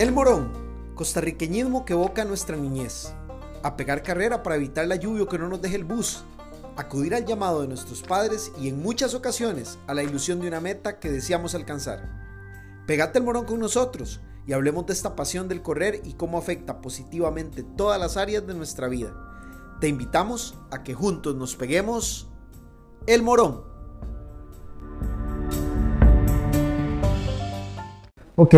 El morón, costarriqueñismo que evoca nuestra niñez. A pegar carrera para evitar la lluvia que no nos deje el bus. Acudir al llamado de nuestros padres y en muchas ocasiones a la ilusión de una meta que deseamos alcanzar. Pegate el morón con nosotros y hablemos de esta pasión del correr y cómo afecta positivamente todas las áreas de nuestra vida. Te invitamos a que juntos nos peguemos el morón. Ok.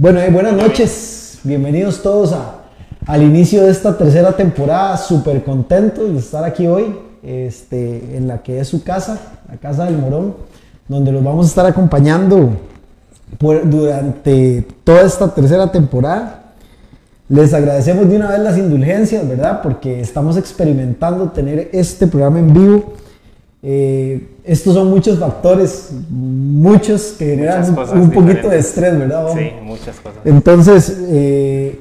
Bueno, eh, buenas noches. Bienvenidos todos a, al inicio de esta tercera temporada. Súper contentos de estar aquí hoy, este, en la que es su casa, la casa del Morón, donde los vamos a estar acompañando durante toda esta tercera temporada. Les agradecemos de una vez las indulgencias, ¿verdad? Porque estamos experimentando tener este programa en vivo. Eh, estos son muchos factores, muchos que generan un, poquito de estrés, ¿verdad? Bob? Sí, muchas cosas. Entonces, eh,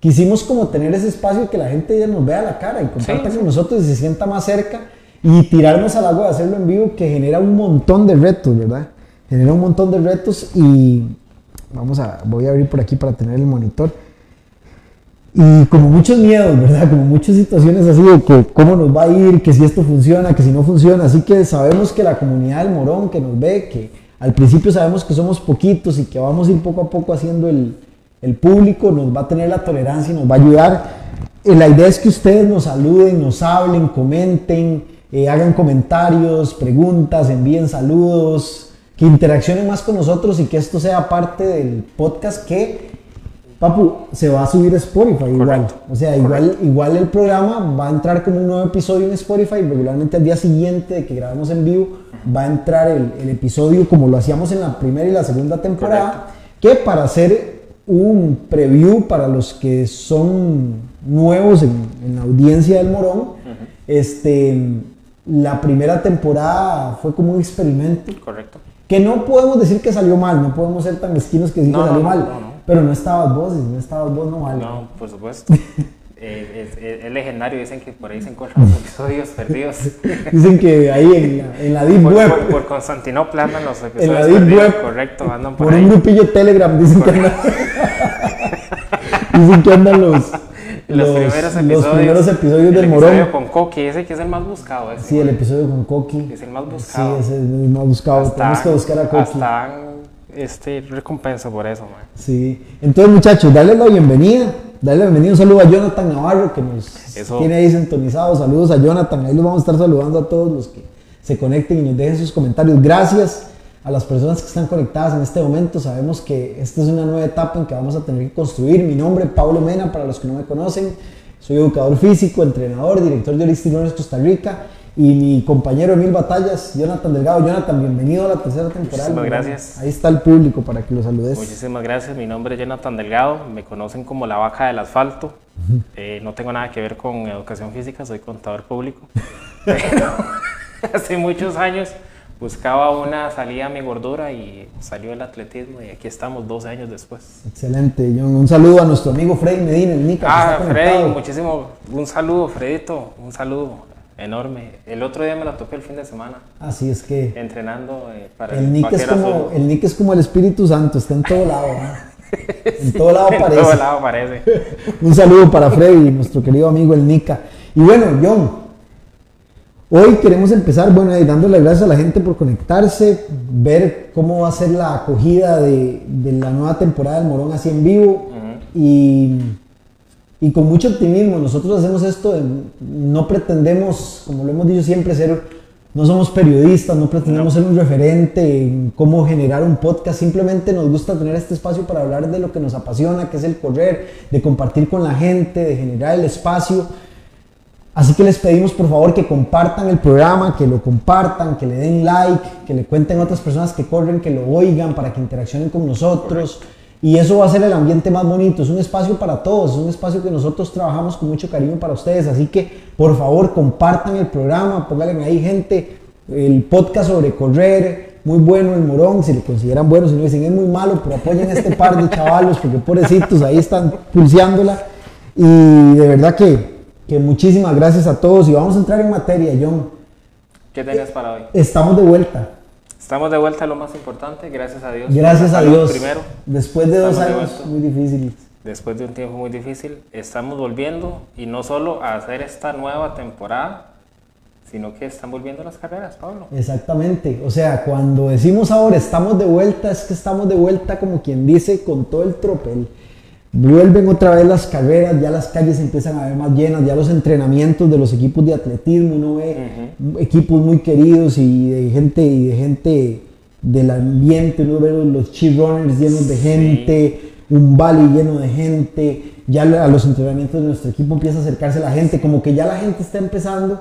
quisimos como tener ese espacio que la gente ya nos vea la cara y comparta Sí, con nosotros y se sienta más cerca y tirarnos al agua de hacerlo en vivo que genera un montón de retos, ¿verdad? Genera un montón de retos y vamos a, voy a abrir por aquí para tener el monitor. Y como muchos miedos, ¿verdad? Como muchas situaciones así de que cómo nos va a ir, que si esto funciona, que si no funciona. Así que sabemos que la comunidad del Morón que nos ve, que al principio sabemos que somos poquitos y que vamos a ir poco a poco haciendo el, el público, nos va a tener la tolerancia y nos va a ayudar. Eh, la idea es que ustedes nos saluden, nos hablen, comenten, eh, hagan comentarios, preguntas, envíen saludos, que interaccionen más con nosotros y que esto sea parte del podcast que Papu, se va a subir a Spotify igual. Correcto. O sea, igual, igual el programa va a entrar como un nuevo episodio en Spotify. Regularmente al día siguiente de que grabamos en vivo va a entrar el, el episodio como lo hacíamos en la primera y la segunda temporada. Que para hacer un preview para los que son nuevos en, en la audiencia del Morón, este, la primera temporada fue como un experimento Correcto. que no podemos decir que salió mal, no podemos ser tan mezquinos que decir No, que salió no, mal, no, no. Pero no estabas vos, y si no estabas vos no vale. No, por supuesto. Eh, es, es- es legendario, dicen que por ahí se encuentran los episodios perdidos. Dicen que ahí en la, en la Deep Por, Web, por- por Constantinopla andan los en episodios la Deep perdidos. Web, Correcto, andan por, por un grupillo Telegram, dicen que andan, dicen que andan los, Los, primeros episodios. los primeros episodios el del episodio Morón. con Coqui, ese que es el más buscado. Ese, Sí, el episodio con Coqui. Es el más Sí, buscado. ese es el más buscado. Tenemos que buscar a Coqui. hasta este, recompensa por eso, man. Sí. Entonces, muchachos, dale la bienvenida. Dale la bienvenida. Un saludo a Jonathan Navarro que nos Eso. tiene ahí sintonizado. Saludos a Jonathan. Ahí los vamos a estar saludando a todos los que se conecten y nos dejen sus comentarios. Gracias a las personas que están conectadas en este momento. Sabemos que esta es una nueva etapa en que vamos a tener que construir. Mi nombre es Pablo Mena, para los que no me conocen. Soy educador físico, entrenador, director de Holistic Wellness Costa Rica. Y mi compañero de Mil Batallas, Jonathan Delgado. Jonathan, bienvenido a la tercera temporada. Muchísimas gracias. Ahí está el público para que lo saludes. Muchísimas gracias, mi nombre es Jonathan Delgado, me conocen como la vaca del asfalto. Eh, no tengo nada que ver con educación física, soy contador público. Pero hace muchos años buscaba una salida a mi gordura y salió el atletismo y aquí estamos 12 años después. Excelente, John. Un saludo a nuestro amigo Freddy Medina, el Nica. Ah, Freddy, muchísimo, un saludo, Fredito, un saludo enorme. El otro día me la topé el fin de semana, Así es que entrenando eh, para el Nick, es como, el Nick es como el Espíritu Santo, está en todo lado. En todo lado En aparece. todo lado aparece. Un saludo para Freddy, nuestro querido amigo el Nica. Y bueno, John, hoy queremos empezar, bueno, eh, dándole gracias a la gente por conectarse, ver cómo va a ser la acogida de, de la nueva temporada del Morón así en vivo. y, y con mucho optimismo, nosotros hacemos esto, no pretendemos, como lo hemos dicho siempre, ser, no somos periodistas, no pretendemos ser un referente en cómo generar un podcast, simplemente nos gusta tener este espacio para hablar de lo que nos apasiona, que es el correr, de compartir con la gente, de generar el espacio. Así que les pedimos por favor que compartan el programa, que lo compartan, que le den like, que le cuenten a otras personas que corren, que lo oigan para que interaccionen con nosotros. Y eso va a ser el ambiente más bonito. Es un espacio para todos, es un espacio que nosotros trabajamos con mucho cariño para ustedes. Así que por favor compartan el programa, pónganle ahí gente, el podcast sobre correr, muy bueno el morón, si lo consideran bueno, si no dicen es muy malo, pero apoyen a este par de chavalos porque pobrecitos ahí están pulseándola. Y de verdad que, que muchísimas gracias a todos y vamos a entrar en materia, John. ¿Qué tenías para hoy? Estamos de vuelta. Estamos de vuelta a lo más importante, gracias a Dios. Gracias a Dios. Primero, Después de dos de años muy difíciles. después de un tiempo muy difícil, estamos volviendo y no solo a hacer esta nueva temporada, sino que están volviendo las carreras, Pablo. Exactamente. O sea, cuando decimos ahora estamos de vuelta, es que estamos de vuelta como quien dice con todo el tropel. Vuelven otra vez las carreras, ya las calles empiezan a ver más llenas, ya los entrenamientos de los equipos de atletismo, uno ve equipos muy queridos y de gente y de gente del ambiente, uno ve los cheat runners llenos de Sí. gente, un valley lleno de gente, ya a los entrenamientos de nuestro equipo empieza a acercarse la gente, como que ya la gente está empezando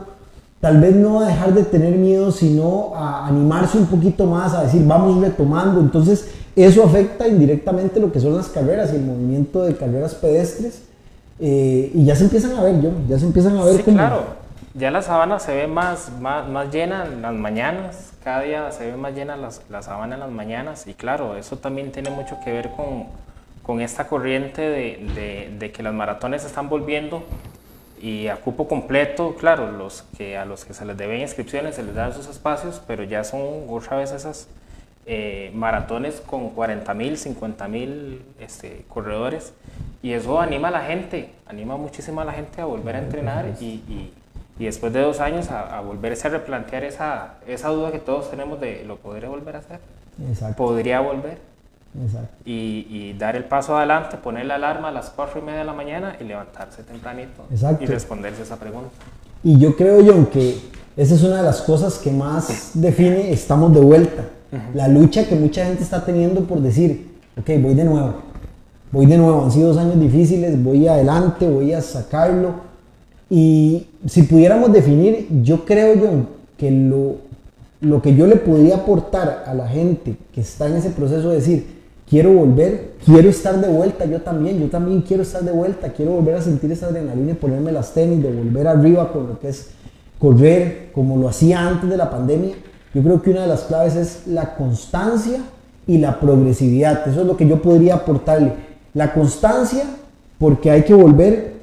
tal vez no a dejar de tener miedo, sino a animarse un poquito más, a decir, vamos retomando. Entonces, eso afecta indirectamente lo que son las carreras y el movimiento de carreras pedestres. eh, y ya se empiezan a ver, yo, ya se empiezan a ver Sí, como... claro. Ya la sabana se ve más, más, más llena en las mañanas, cada día se ve más llena las, la sabana en las mañanas y claro, eso también tiene mucho que ver con, con esta corriente de, de- de que las maratones están volviendo y a cupo completo, claro, los que, a los que se les deben inscripciones se les dan sus espacios, pero ya son otra vez esas eh, maratones con 40 mil, 50 mil este, corredores. Y eso anima a la gente, anima muchísimo a la gente a volver a entrenar y, y- y después de dos años a, a volverse a replantear esa, esa duda que todos tenemos de lo podré volver a hacer, Exacto, podría volver exacto. y, y dar el paso adelante, poner la alarma a las 4 y media de la mañana y levantarse tempranito Exacto. y responderse esa pregunta. Y yo creo, John, que esa es una de las cosas que más define estamos de vuelta. La lucha que mucha gente está teniendo por decir, ok, voy de nuevo, voy de nuevo, han sido dos años difíciles, voy adelante, voy a sacarlo. Y si pudiéramos definir, yo creo, John, que lo, lo que yo le podría aportar a la gente que está en ese proceso de decir, quiero volver, quiero estar de vuelta, yo también, yo también quiero estar de vuelta, quiero volver a sentir esa adrenalina y ponerme las tenis, de volver arriba con lo que es correr como lo hacía antes de la pandemia. Yo creo que una de las claves es la constancia y la progresividad. Eso es lo que yo podría aportarle. La constancia, porque hay que volver,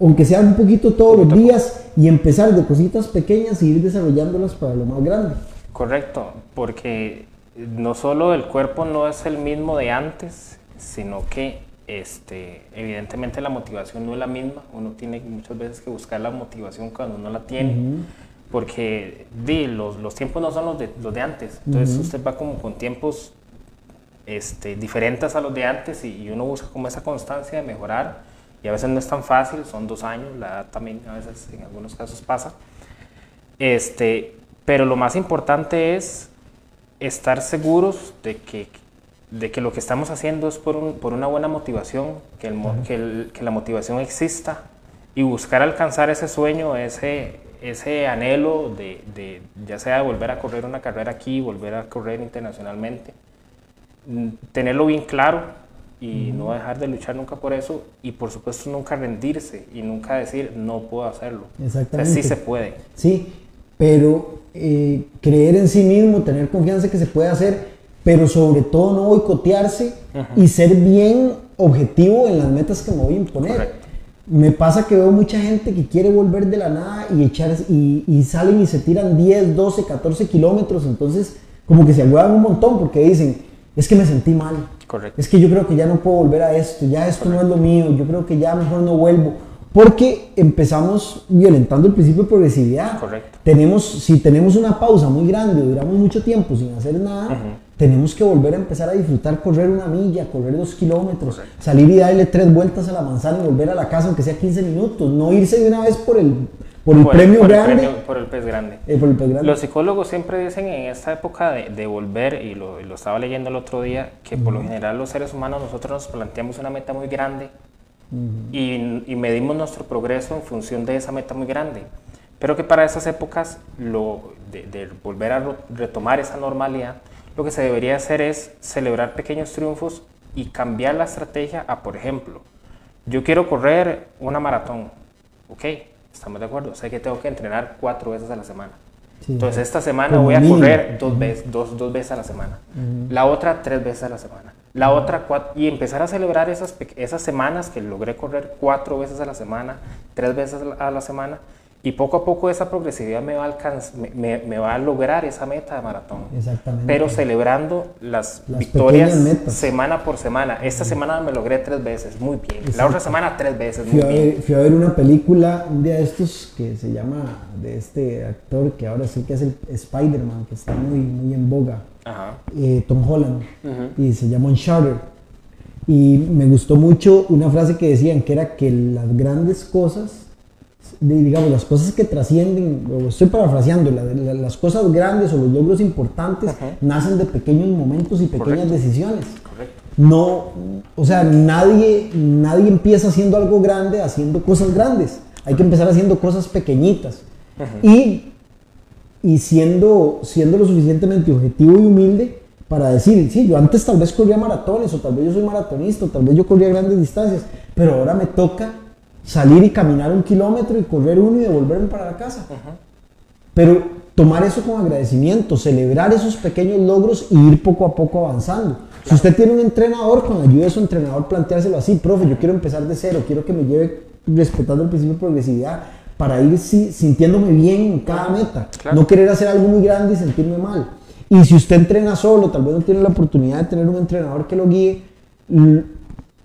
aunque sea un poquito todos los días, y empezar de cositas pequeñas y ir desarrollándolas para lo más grande. Correcto, porque no solo el cuerpo no es el mismo de antes, sino que este, evidentemente la motivación no es la misma. Uno tiene muchas veces que buscar la motivación cuando no la tiene, porque di, los, los tiempos no son los de, los de antes. Entonces usted va como con tiempos este, diferentes a los de antes y, y uno busca como esa constancia de mejorar. Y a veces no es tan fácil, son dos años, la edad también a veces en algunos casos pasa. Este, pero lo más importante es estar seguros de que, de que lo que estamos haciendo es por, un- por una buena motivación, que, el mo- que, el- que la motivación exista y buscar alcanzar ese sueño, ese, ese anhelo de, de ya sea de volver a correr una carrera aquí, volver a correr internacionalmente, mm, tenerlo bien claro y no dejar de luchar nunca por eso y por supuesto nunca rendirse y nunca decir no puedo hacerlo. O sea, Exactamente. sí se puede. Sí, pero eh, creer en sí mismo, tener confianza que se puede hacer, pero sobre todo no boicotearse y ser bien objetivo en las metas que me voy a imponer. Correcto. Me pasa que veo mucha gente que quiere volver de la nada y, echar, y, y salen y se tiran 10, 12, 14 kilómetros, entonces como que se agüevan un montón porque dicen, es que me sentí mal, Correcto. es que yo creo que ya no puedo volver a esto, ya esto no es lo mío, yo creo que ya mejor no vuelvo. Porque empezamos violentando el principio de progresividad. Correcto. Tenemos, si tenemos una pausa muy grande, duramos mucho tiempo sin hacer nada, tenemos que volver a empezar a disfrutar correr una milla, correr dos kilómetros, salir y darle tres vueltas a la manzana y volver a la casa aunque sea 15 minutos, no irse de una vez por el, por el Por premio por el grande. premio- por el pez grande. eh, por el pez grande. Los psicólogos siempre dicen en esta época de, de volver, y lo, y lo estaba leyendo el otro día, que por lo general los seres humanos nosotros nos planteamos una meta muy grande y, y medimos nuestro progreso en función de esa meta muy grande. Pero que para esas épocas, lo, de, de volver a retomar esa normalidad, lo que se debería hacer es celebrar pequeños triunfos y cambiar la estrategia a, por ejemplo, yo quiero correr una maratón, ok, estamos de acuerdo, sé que tengo que entrenar cuatro veces a la semana. Sí. Entonces esta semana voy a correr dos veces, dos, dos veces a la semana. La otra tres veces a la semana. La otra y empezar a celebrar esas, esas semanas que logré correr cuatro veces a la semana, tres veces a la semana, Y poco a poco esa progresividad me va a, alcanz- me, me- me va a lograr esa meta de maratón. Exactamente. Pero celebrando las, Las victorias semana por semana. Esta semana me logré tres veces, muy bien. La otra semana tres veces, Fui muy a, bien. ver, fui a ver una película un día de estos que se llama de este actor que ahora sí que es el Spider-Man, que está muy, muy en boga, Ajá. eh, Tom Holland, y se llama Uncharted. Y me gustó mucho una frase que decían que era que las grandes cosas, digamos, las cosas que trascienden, o estoy parafraseando, la- la- las cosas grandes o los logros importantes nacen de pequeños momentos y pequeñas Correcto. decisiones. Correcto. No, o sea, nadie, nadie empieza haciendo algo grande haciendo cosas grandes. Hay que empezar haciendo cosas pequeñitas. Y, y siendo, siendo lo suficientemente objetivo y humilde para decir, sí, yo antes tal vez corría maratones, o tal vez yo soy maratonista, o tal vez yo corría grandes distancias, pero ahora me toca salir y caminar un kilómetro y correr uno y devolverme para la casa. Pero tomar eso con agradecimiento, celebrar esos pequeños logros y ir poco a poco avanzando. Si usted tiene un entrenador, con ayuda de su entrenador, planteárselo así, profe, yo quiero empezar de cero, quiero que me lleve respetando el principio de progresividad para ir si- sintiéndome bien en cada meta. Claro. No querer hacer algo muy grande y sentirme mal. Y si usted entrena solo, tal vez no tiene la oportunidad de tener un entrenador que lo guíe,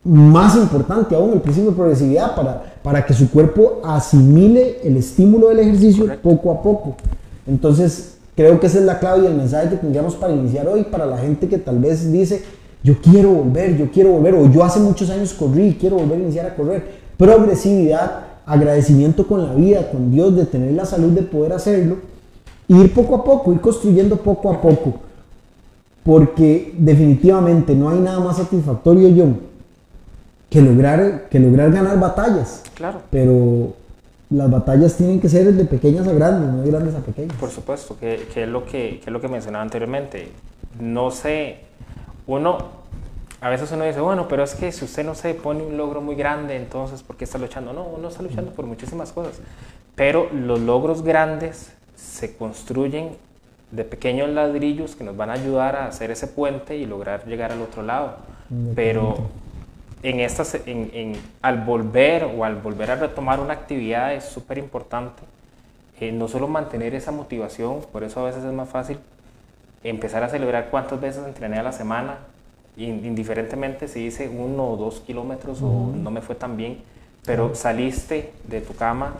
más importante aún el principio de progresividad para, para que su cuerpo asimile el estímulo del ejercicio Correcto. poco a poco. Entonces, creo que esa es la clave y el mensaje que tendríamos para iniciar hoy para la gente que tal vez dice, yo quiero volver, yo quiero volver, o yo hace muchos años corrí y quiero volver a iniciar a correr. Progresividad, agradecimiento con la vida, con Dios, de tener la salud de poder hacerlo, ir poco a poco, ir construyendo poco a poco. Porque definitivamente no hay nada más satisfactorio, John, que lograr, que lograr ganar batallas. Claro. Pero las batallas tienen que ser de pequeñas a grandes, no de grandes a pequeñas. Por supuesto, que, que es lo que, que es lo que mencionaba anteriormente. No sé, uno, a veces uno dice, bueno, pero es que si usted no se pone un logro muy grande, entonces, ¿por qué está luchando? No, uno está luchando por muchísimas cosas. Pero los logros grandes se construyen de pequeños ladrillos que nos van a ayudar a hacer ese puente y lograr llegar al otro lado. Pero en estas, en, en- al volver o al volver a retomar una actividad es súper importante eh, no solo mantener esa motivación, por eso a veces es más fácil empezar a celebrar cuántas veces entrené a la semana, in- indiferentemente si hice uno o dos kilómetros o no me fue tan bien, pero saliste de tu cama,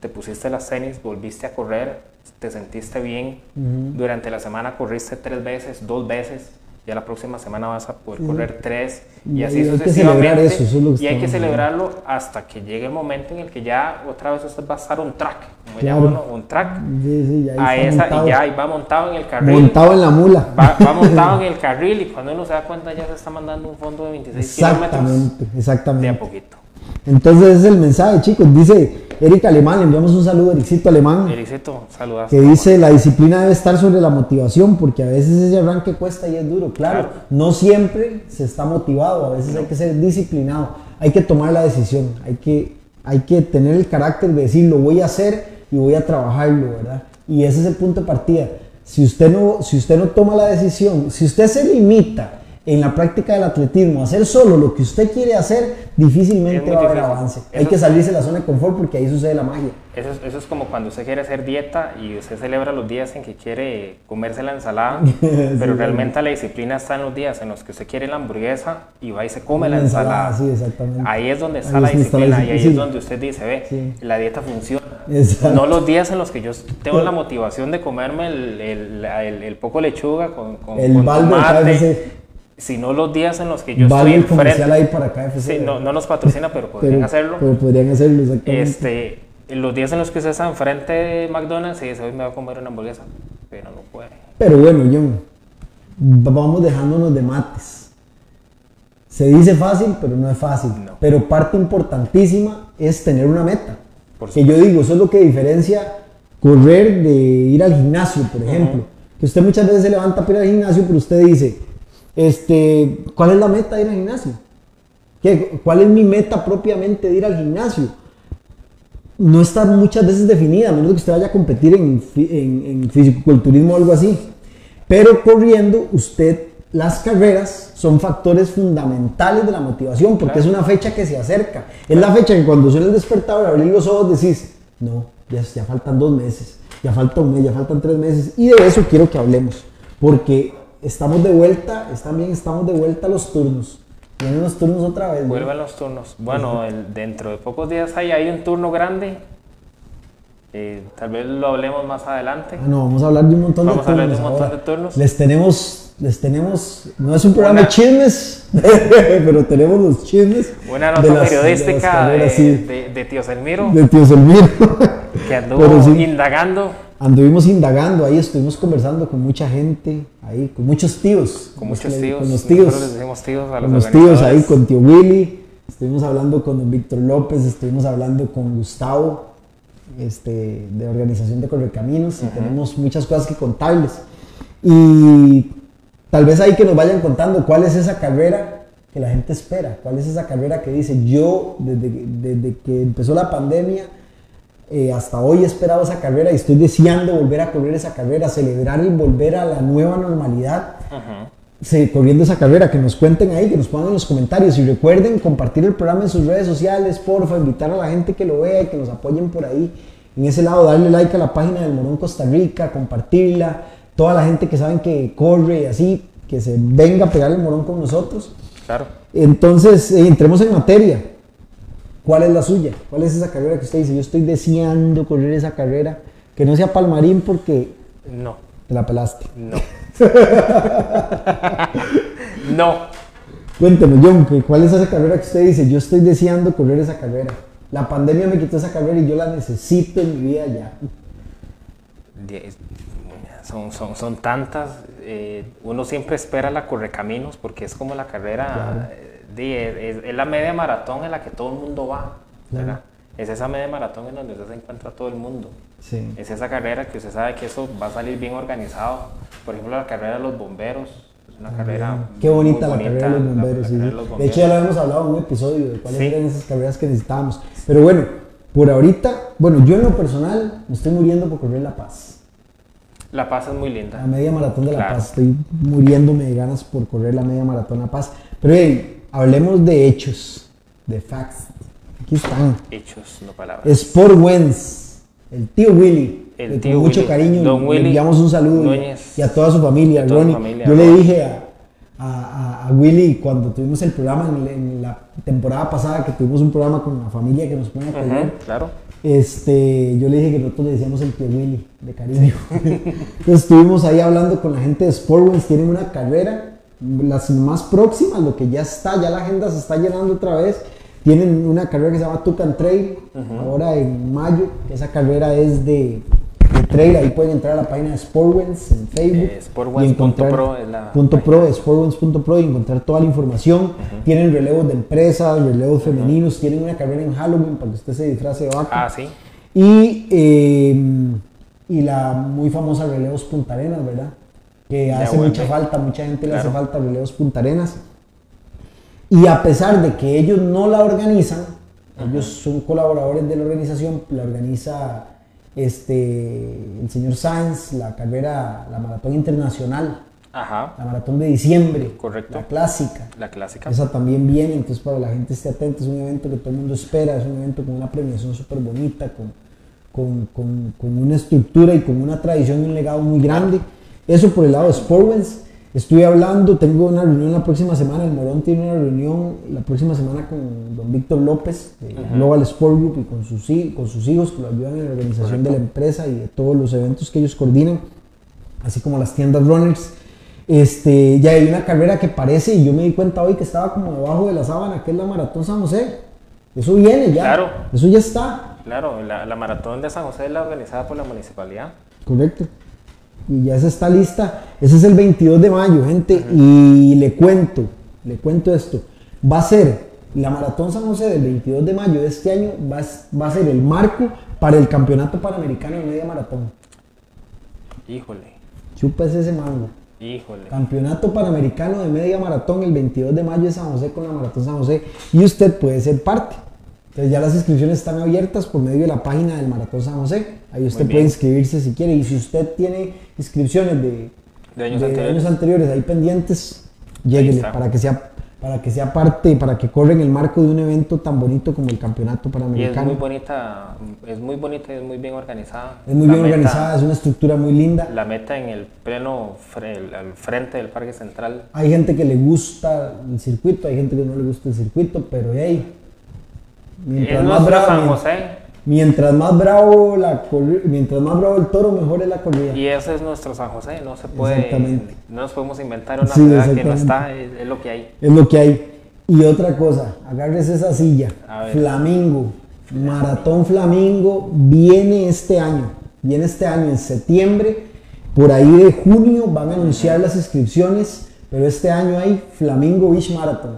te pusiste las tenis, volviste a correr, te sentiste bien, durante la semana corriste tres veces, dos veces, ya la próxima semana vas a poder correr tres y Y así sucesivamente. eso, es y hay que celebrarlo hasta que llegue el momento en el que ya otra vez usted va a estar un track, como Claro. llama uno, un track, Sí, sí, ya a esa, montado. y ya ahí va montado en el carril. Montado en la mula. Va, va montado en el carril y cuando uno se da cuenta ya se está mandando un fondo de 26 kilómetros Exactamente, de a exactamente. poquito. Entonces ese es el mensaje, chicos. Dice Eric Alemán, le enviamos un saludo a Ericito Alemán, Ericito, saludas. que dice la disciplina debe estar sobre la motivación, porque a veces ese arranque cuesta y es duro. Claro, Claro. no siempre se está motivado, a veces hay que ser disciplinado, hay que tomar la decisión, hay que, hay que tener el carácter de decir lo voy a hacer y voy a trabajarlo, ¿verdad? Y ese es el punto de partida. Si usted no, si usted no toma la decisión, si usted se limita en la práctica del atletismo hacer solo lo que usted quiere hacer, difícilmente va a haber avance. Hay que salirse de la zona de confort porque ahí sucede la magia. Eso es, eso es como cuando usted quiere hacer dieta y usted celebra los días en que quiere comerse la ensalada, pero realmente la disciplina está en los días en los que usted quiere la hamburguesa y va y se come la Una ensalada, ensalada. sí, exactamente. Ahí es donde está Ahí la está la disciplina y ahí es donde usted dice, ve, la dieta funciona. Exacto. No los días en los que yo tengo la motivación de comerme el, el, el- el poco lechuga con, con, El con tomate. Sino los días en los que yo Vale estoy el comercial ahí para KFC. Sí, no, no nos patrocina, pero podrían pero, hacerlo. pero podrían hacerlo, exactamente. Este, los días en los que usted está enfrente de McDonald's y dice, hoy me voy a comer una hamburguesa, pero no puede. Pero bueno, John, vamos dejándonos de mates. Se dice fácil, pero no es fácil. No. Pero parte importantísima es tener una meta. Que yo digo, eso es lo que diferencia correr de ir al gimnasio, por ejemplo. Que usted muchas veces se levanta para ir al gimnasio, pero usted dice, este, ¿cuál es la meta de ir al gimnasio? ¿Qué- ¿Cuál es mi meta propiamente de ir al gimnasio? no está muchas veces definida, a menos que usted vaya a competir en, en, en fisicoculturismo o algo así. Pero corriendo, usted, las carreras son factores fundamentales de la motivación, porque es una fecha que se acerca. Es la fecha que cuando suena el despertador, abrir los ojos, decís, no, ya, ya faltan dos meses, ya falta un mes, ya faltan tres meses. Y de eso quiero que hablemos, porque estamos de vuelta, también estamos de vuelta a los turnos. Vienen los turnos otra vez. ¿no? Vuelven los turnos. Bueno, el- dentro de pocos días hay, hay un turno grande. Eh, tal vez lo hablemos más adelante. Ah, no, vamos a hablar de un montón Vamos de a turnos. hablar de un montón ahora. de turnos. Les tenemos, les tenemos, no es un programa de chismes, pero tenemos los chismes. De nota de las periodística carreras, de, sí, de- de Tío Selmiro de tío Selmiro. que anduvo sí. indagando Anduvimos indagando ahí, estuvimos conversando con mucha gente, ahí, con muchos tíos. con muchos le- tíos. Con los tíos. Les decimos tíos a los, con los tíos ahí, con tío Willy. Estuvimos hablando con don Víctor López, estuvimos hablando con Gustavo, este, de Organización de Correcaminos, y tenemos muchas cosas que contarles. Y tal vez ahí que nos vayan contando cuál es esa carrera que la gente espera, cuál es esa carrera que dice, yo desde, desde que empezó la pandemia eh, hasta hoy he esperado esa carrera y estoy deseando volver a correr esa carrera, celebrar y volver a la nueva normalidad Ajá. se- corriendo esa carrera, que nos cuenten ahí, que nos pongan en los comentarios y recuerden compartir el programa en sus redes sociales, porfa, invitar a la gente que lo vea y que nos apoyen por ahí. En ese lado, darle like a la página del Morón Costa Rica, compartirla, toda la gente que saben que corre y así, que se venga a pegar el morón con nosotros. Claro. Entonces, eh, entremos en materia. ¿Cuál es la suya? ¿Cuál es esa carrera que usted dice? Yo estoy deseando correr esa carrera, que no sea Palmarín porque No. te la pelaste. No. no. Cuénteme, John, ¿cuál es esa carrera que usted dice? Yo estoy deseando correr esa carrera. La pandemia me quitó esa carrera y yo la necesito en mi vida ya. Son, son, son tantas. eh, uno siempre espera la correcaminos porque es como la carrera. Es, es la media maratón en la que todo el mundo va. ¿verdad? Es esa media maratón en donde usted se encuentra todo el mundo. Sí. Es esa carrera que usted sabe que eso va a salir bien organizado. Por ejemplo, la carrera de los bomberos. Es una carrera. Qué bonita, la carrera de los la- la bomberos. carrera de los De bomberos. hecho, ya lo habíamos hablado en un episodio de cuáles Sí. eran esas carreras que necesitábamos. Pero bueno, por ahorita, bueno, yo en lo personal me estoy muriendo por correr La Paz. La Paz es muy linda. La media maratón de La Claro. Paz. Estoy muriéndome de ganas por correr la media maratón La Paz. Pero hey, hablemos de hechos, de facts. Aquí están. Hechos, no palabras. Sport Wens, el tío Willy. El que tío con mucho Willy, cariño don le Willy enviamos un saludo y- Núñez. y a toda su familia, toda Ronnie. familia, Yo le dije a, a- a- Willy cuando tuvimos el programa en, en la temporada pasada, que tuvimos un programa con la familia que nos pone a Ujú, correr, claro. este, yo le dije que nosotros le decíamos el tío Willy, de cariño. Entonces estuvimos ahí hablando con la gente de Sportwings, tienen una carrera, las más próximas, lo que ya está, ya la agenda se está llenando otra vez. Tienen una carrera que se llama Tucan Trail, ahora en mayo. Esa carrera es de, de trail, ahí pueden entrar a la página de Sportwings en Facebook. Eh, sportwens y encontrar- punto pro la punto y encontrar toda la información. Tienen relevos de empresas, relevos femeninos, tienen una carrera en Halloween para que usted se disfrace de vaca. Ah, sí. Y, eh, y la muy famosa Relevos Punta Arenas, ¿verdad? Que hace mucha falta, mucha gente le hace falta Relevos Punta Arenas. Y a pesar de que ellos no la organizan, ellos son colaboradores de la organización, la organiza este, el señor Sáenz, la carrera, la maratón internacional, Ajá. la maratón de diciembre, Correcto. la clásica. La clásica. Esa también viene, entonces para la gente esté atenta, es un evento que todo el mundo espera, es un evento con una premiación súper bonita, con, con, con- con una estructura y con una tradición y un legado muy grande. Eso por el lado de Sportwens. Estoy hablando, tengo una reunión la próxima semana, el Morón tiene una reunión la próxima semana con don Víctor López de Global Sport Group y con sus, con sus hijos que lo ayudan en la organización de la empresa y de todos los eventos que ellos coordinan, así como las tiendas runners. Este, ya hay una carrera que parece, y yo me di cuenta hoy que estaba como debajo de la sábana, que es la Maratón San José. Eso viene ya. Claro. Eso ya está. Claro, la, la maratón de San José es la organizada por la municipalidad. Correcto. Y ya esa está lista. Ese es el 22 de mayo, gente. Y le cuento, le cuento esto. Va a ser la Maratón San José del 22 de mayo de este año, va a, va a ser el marco para el Campeonato Panamericano de Media Maratón. Híjole, Chúpese ese mango. híjole. Campeonato Panamericano de Media Maratón el 22 de mayo de San José con la Maratón San José y usted puede ser parte. Entonces ya las inscripciones están abiertas por medio de la página del Maratón San José. Ahí usted puede inscribirse si quiere y si usted tiene inscripciones de, De años de anteriores. años anteriores ahí pendientes, lléguele está. para que sea para que sea parte, para que corra en el marco de un evento tan bonito como el Campeonato Y es Panamericano. muy bonita, es muy bonita y es muy bien organizada. Es muy La bien meta- organizada, es una estructura muy linda. La meta en el pleno, el- al frente del Parque Central. Hay gente que le gusta el circuito, hay gente que no le gusta el circuito, pero hey, mientras Es más bravo, San José mientras más bravo la mientras más bravo el toro, mejor es la corrida. y ese es nuestro San José. No se puede, Exactamente. no nos podemos inventar una Sí, ciudad que no está, es, es lo que hay. Es lo que hay. Y otra cosa, agarres esa silla. Flamingo. Maratón Flamingo viene este año. Viene este año en septiembre. Por ahí de junio van a anunciar las inscripciones. Pero este año hay Flamingo Beach Marathon.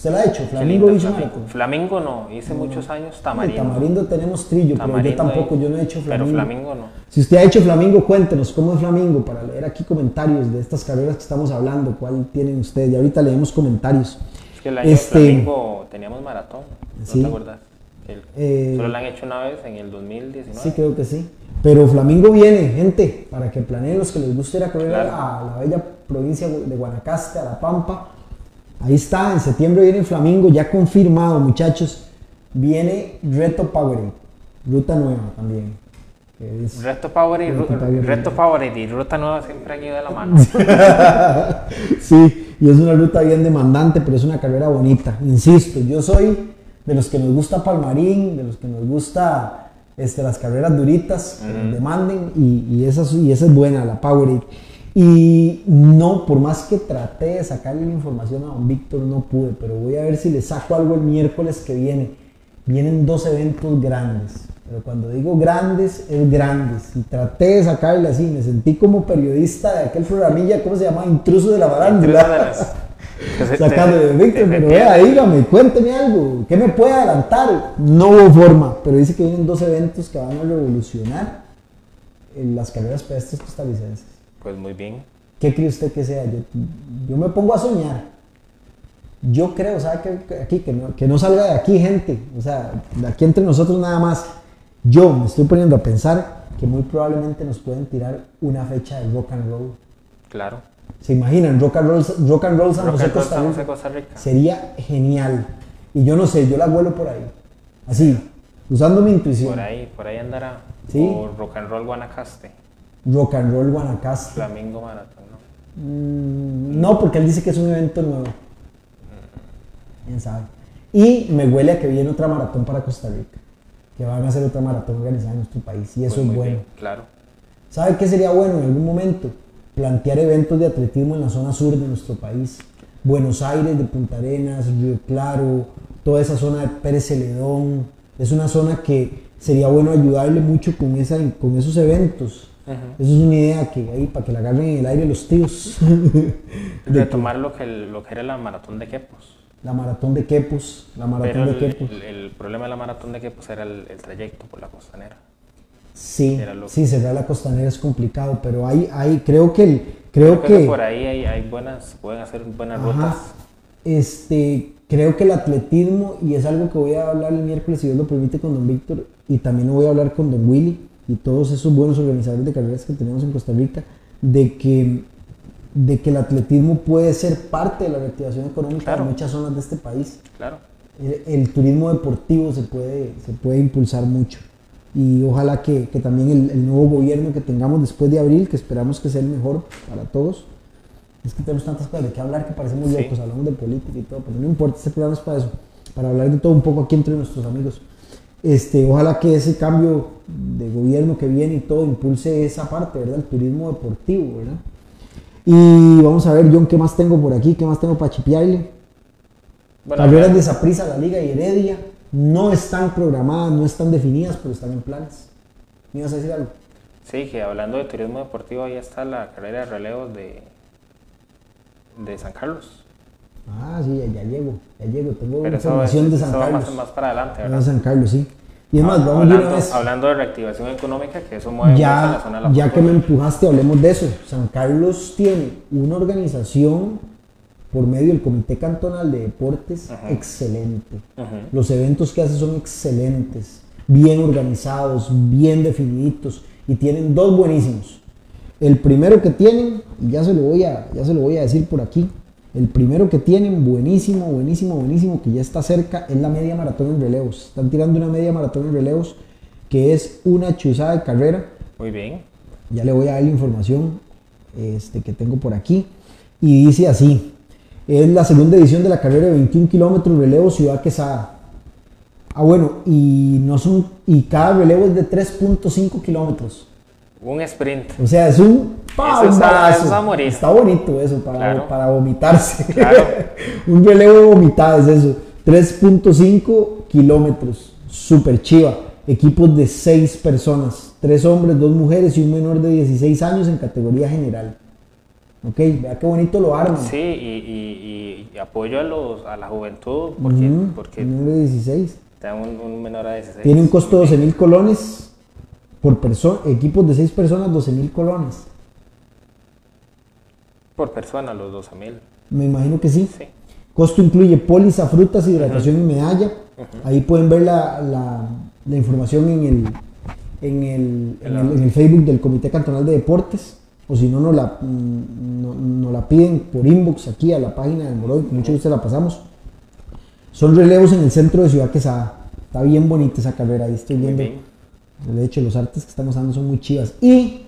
¿Usted la ha hecho? Flamingo Flamingo. Flamingo no, hice muchos años tamarindo. Tamarindo tenemos trillo, pero yo Tamarindo tampoco, yo no he hecho Pero Flamingo. Flamingo no. Si usted ha hecho Flamingo, cuéntenos cómo es Flamingo para leer aquí comentarios de estas carreras que estamos hablando. ¿Cuál tienen ustedes? Y ahorita leemos comentarios. Es que el año Este- Flamingo teníamos maratón, ¿no Sí. te? Que el- Eh, Solo la han hecho una vez en el 2019. Sí, creo que sí. Pero Flamingo viene, gente, para que planeen los que les guste ir a correr Claro. a la bella provincia de Guanacaste, a La Pampa. Ahí está, en septiembre viene Flamingo, ya confirmado, muchachos. Viene Reto Powerade, ruta nueva también. es- Reto Power y, Ru- Reto Power y- Reto Power y Ruta Nueva siempre han ido de la mano. sí, y es una ruta bien demandante, pero es una carrera bonita. Insisto, yo soy de los que nos gusta Palmarín, de los que nos gusta este, las carreras duritas que nos demanden, y, y, esa, es- y esa es buena, la Powerade. Y no, por más que traté de sacarle la información a don Víctor, no pude, pero voy a ver si le saco algo el miércoles que viene. Vienen dos eventos grandes, pero cuando digo grandes, es grandes. Y traté de sacarle así, me sentí como periodista de aquel programilla, ¿cómo se llama? Intruso de la barándula. Intruso de Víctor, pero vea, dígame, cuénteme algo, ¿qué me puede adelantar? No hubo forma, pero dice que vienen dos eventos que van a revolucionar en las carreras pedestres costarricenses. Pues muy bien. ¿Qué cree usted que sea? Yo, yo me pongo a soñar. Yo creo, ¿sabe qué? Que aquí? Que no, que no salga de aquí gente, o sea, de aquí entre nosotros nada más. Yo me estoy poniendo a pensar que muy probablemente nos pueden tirar una fecha de rock and roll. Claro. ¿Se imaginan? Rock and roll, rock and roll San Rock José, and Roll Costa San Rica. José, Costa Rica. Sería genial. Y yo no sé, yo la vuelo por ahí. Así, usando mi intuición. Por ahí, por ahí andará. Sí. O Rock and Roll Guanacaste. Rock and roll Guanacaste. Flamingo Maratón, ¿no? Mm, no, porque él dice que es un evento nuevo. Quién sabe. Y me huele a que viene otra maratón para Costa Rica. Que van a hacer otra maratón organizada en nuestro país. Y eso Pues es bueno. bien, claro. ¿Sabe qué sería bueno en algún momento? Plantear eventos de atletismo en la zona sur de nuestro país. Buenos Aires, de Punta Arenas, Río Claro, toda esa zona de Pérez Celedón. Es una zona que sería bueno ayudarle mucho con, esa, con esos eventos. Eso es una idea que ahí para que la agarren en el aire los tíos. Retomar lo que, lo que era la maratón de Quepos. la maratón de Quepos, la maratón Pero de el, Quepos. el- el problema de la maratón de Quepos era el, el trayecto por la costanera. Sí, sí, cerrar la costanera es complicado, pero hay, hay creo que, el- creo Creo que que, por ahí hay, hay buenas, pueden hacer buenas Ajá. rutas. Este, creo que el atletismo, y es algo que voy a hablar el miércoles, si Dios lo permite, con don Víctor, y también lo voy a hablar con don Willy y todos esos buenos organizadores de carreras que tenemos en Costa Rica, de que, de que el atletismo puede ser parte de la reactivación económica Claro. de muchas zonas de este país. Claro. El, el turismo deportivo se puede, se puede impulsar mucho. Y ojalá que, que también el, el nuevo gobierno que tengamos después de abril, que esperamos que sea el mejor para todos, es que tenemos tantas cosas de qué hablar que parecemos Sí. locos, hablamos de política y todo, pero no importa, este programa es para eso, para hablar de todo un poco aquí entre nuestros amigos. Este, ojalá que ese cambio de gobierno que viene y todo impulse esa parte, ¿verdad? El turismo deportivo, ¿verdad? Y vamos a ver, John, ¿qué más tengo por aquí? ¿Qué más tengo para chipearle? Bueno, Carreras de Saprissa, la Liga y Heredia no están programadas, no están definidas, pero están en planes. ¿Me ibas a decir algo? Sí, que hablando de turismo deportivo, ahí está la carrera de relevos de, de San Carlos. Ah, sí, ya, ya llego, ya llego. Tengo Pero eso, información es- de eso San va Carlos. más, más para adelante, ¿verdad? San Carlos, sí. Y además, vamos de una hablando, vez. hablando de reactivación económica, que eso mueve mucho en la Ya, zona de la ya que me empujaste, hablemos de eso. San Carlos tiene una organización por medio del Comité Cantonal de Deportes Ajá. excelente. Los eventos que hace son excelentes, bien organizados, bien definidos y tienen dos buenísimos. El primero que tienen, y ya se lo voy a, ya se lo voy a decir por aquí, El primero que tienen, buenísimo, buenísimo, buenísimo, que ya está cerca, es la media maratón en relevos. Están tirando una media maratón en relevos que es una chuzada de carrera. Muy bien. Ya le voy a dar la información este, que tengo por aquí. Y dice así, es la segunda edición de la carrera de 21 kilómetros relevo Ciudad Quesada. Ah, bueno, y, no son, y cada relevo es de 3.5 kilómetros. Un sprint. O sea, es un... Eso está, eso está, morir. está bonito eso, para, Claro. para vomitarse. Claro. un relevo de vomitada es eso. 3.5 kilómetros. Super chiva. Equipos de 6 personas. 3 hombres, 2 mujeres y un menor de 16 años en categoría general. Ok, vea qué bonito lo arman. Sí, y, y- y apoyo a, los, a la juventud porque, Ujú, porque menor de 16. te dan un, un menor a 16. Tiene un costo de 12 mil colones por persona. Equipos de 6 personas, 12 mil colones. Por persona, los 12 mil. Me imagino que sí. Sí. Costo incluye póliza, frutas, hidratación y medalla. Ahí pueden ver la, la- la información en el, en, el, en, el, en el Facebook del Comité Cantonal de Deportes. O si no, nos la, mm, no- la piden por inbox aquí a la página del Morón, con mucho gusto la pasamos. Son relevos en el centro de Ciudad Quesada. Está bien bonita esa carrera, ahí estoy viendo. De hecho, los artes que están usando son muy chivas. Y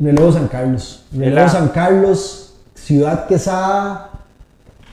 Relevo San Carlos. Relevo la- San Carlos, Ciudad Quesada,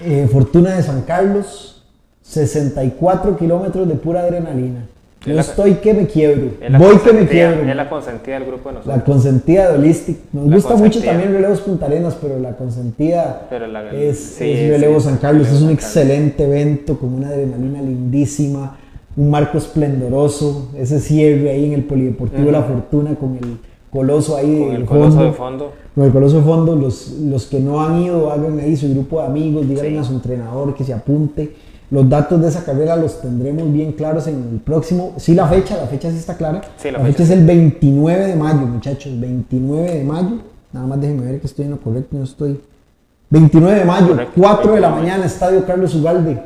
eh, Fortuna de San Carlos, 64 kilómetros de pura adrenalina. Yo la- estoy que me quiebro. Voy que me quiebro. Es la consentida del grupo de nosotros. La consentida de Holistic. Nos La gusta mucho también Relevos Punta Arenas, pero la consentida Pero la- es, sí, es Relevo sí, San Carlos. Relevo es un excelente evento con una adrenalina lindísima, un marco esplendoroso, ese cierre ahí en el Polideportivo La Fortuna con el coloso ahí Con el coloso fondo. de fondo. Con el coloso de fondo, los, los que no han ido, hagan ahí su grupo de amigos, díganle Sí. a su entrenador que se apunte. Los datos de esa carrera los tendremos bien claros en el próximo. Sí, la fecha, la fecha sí está clara. Sí, la la fecha fecha es el 29 de mayo, muchachos. 29 de mayo. Nada más déjenme ver que estoy en lo correcto, no estoy. 29 de mayo, Correcto, 4 de la 29. mañana, Estadio Carlos Ugalde.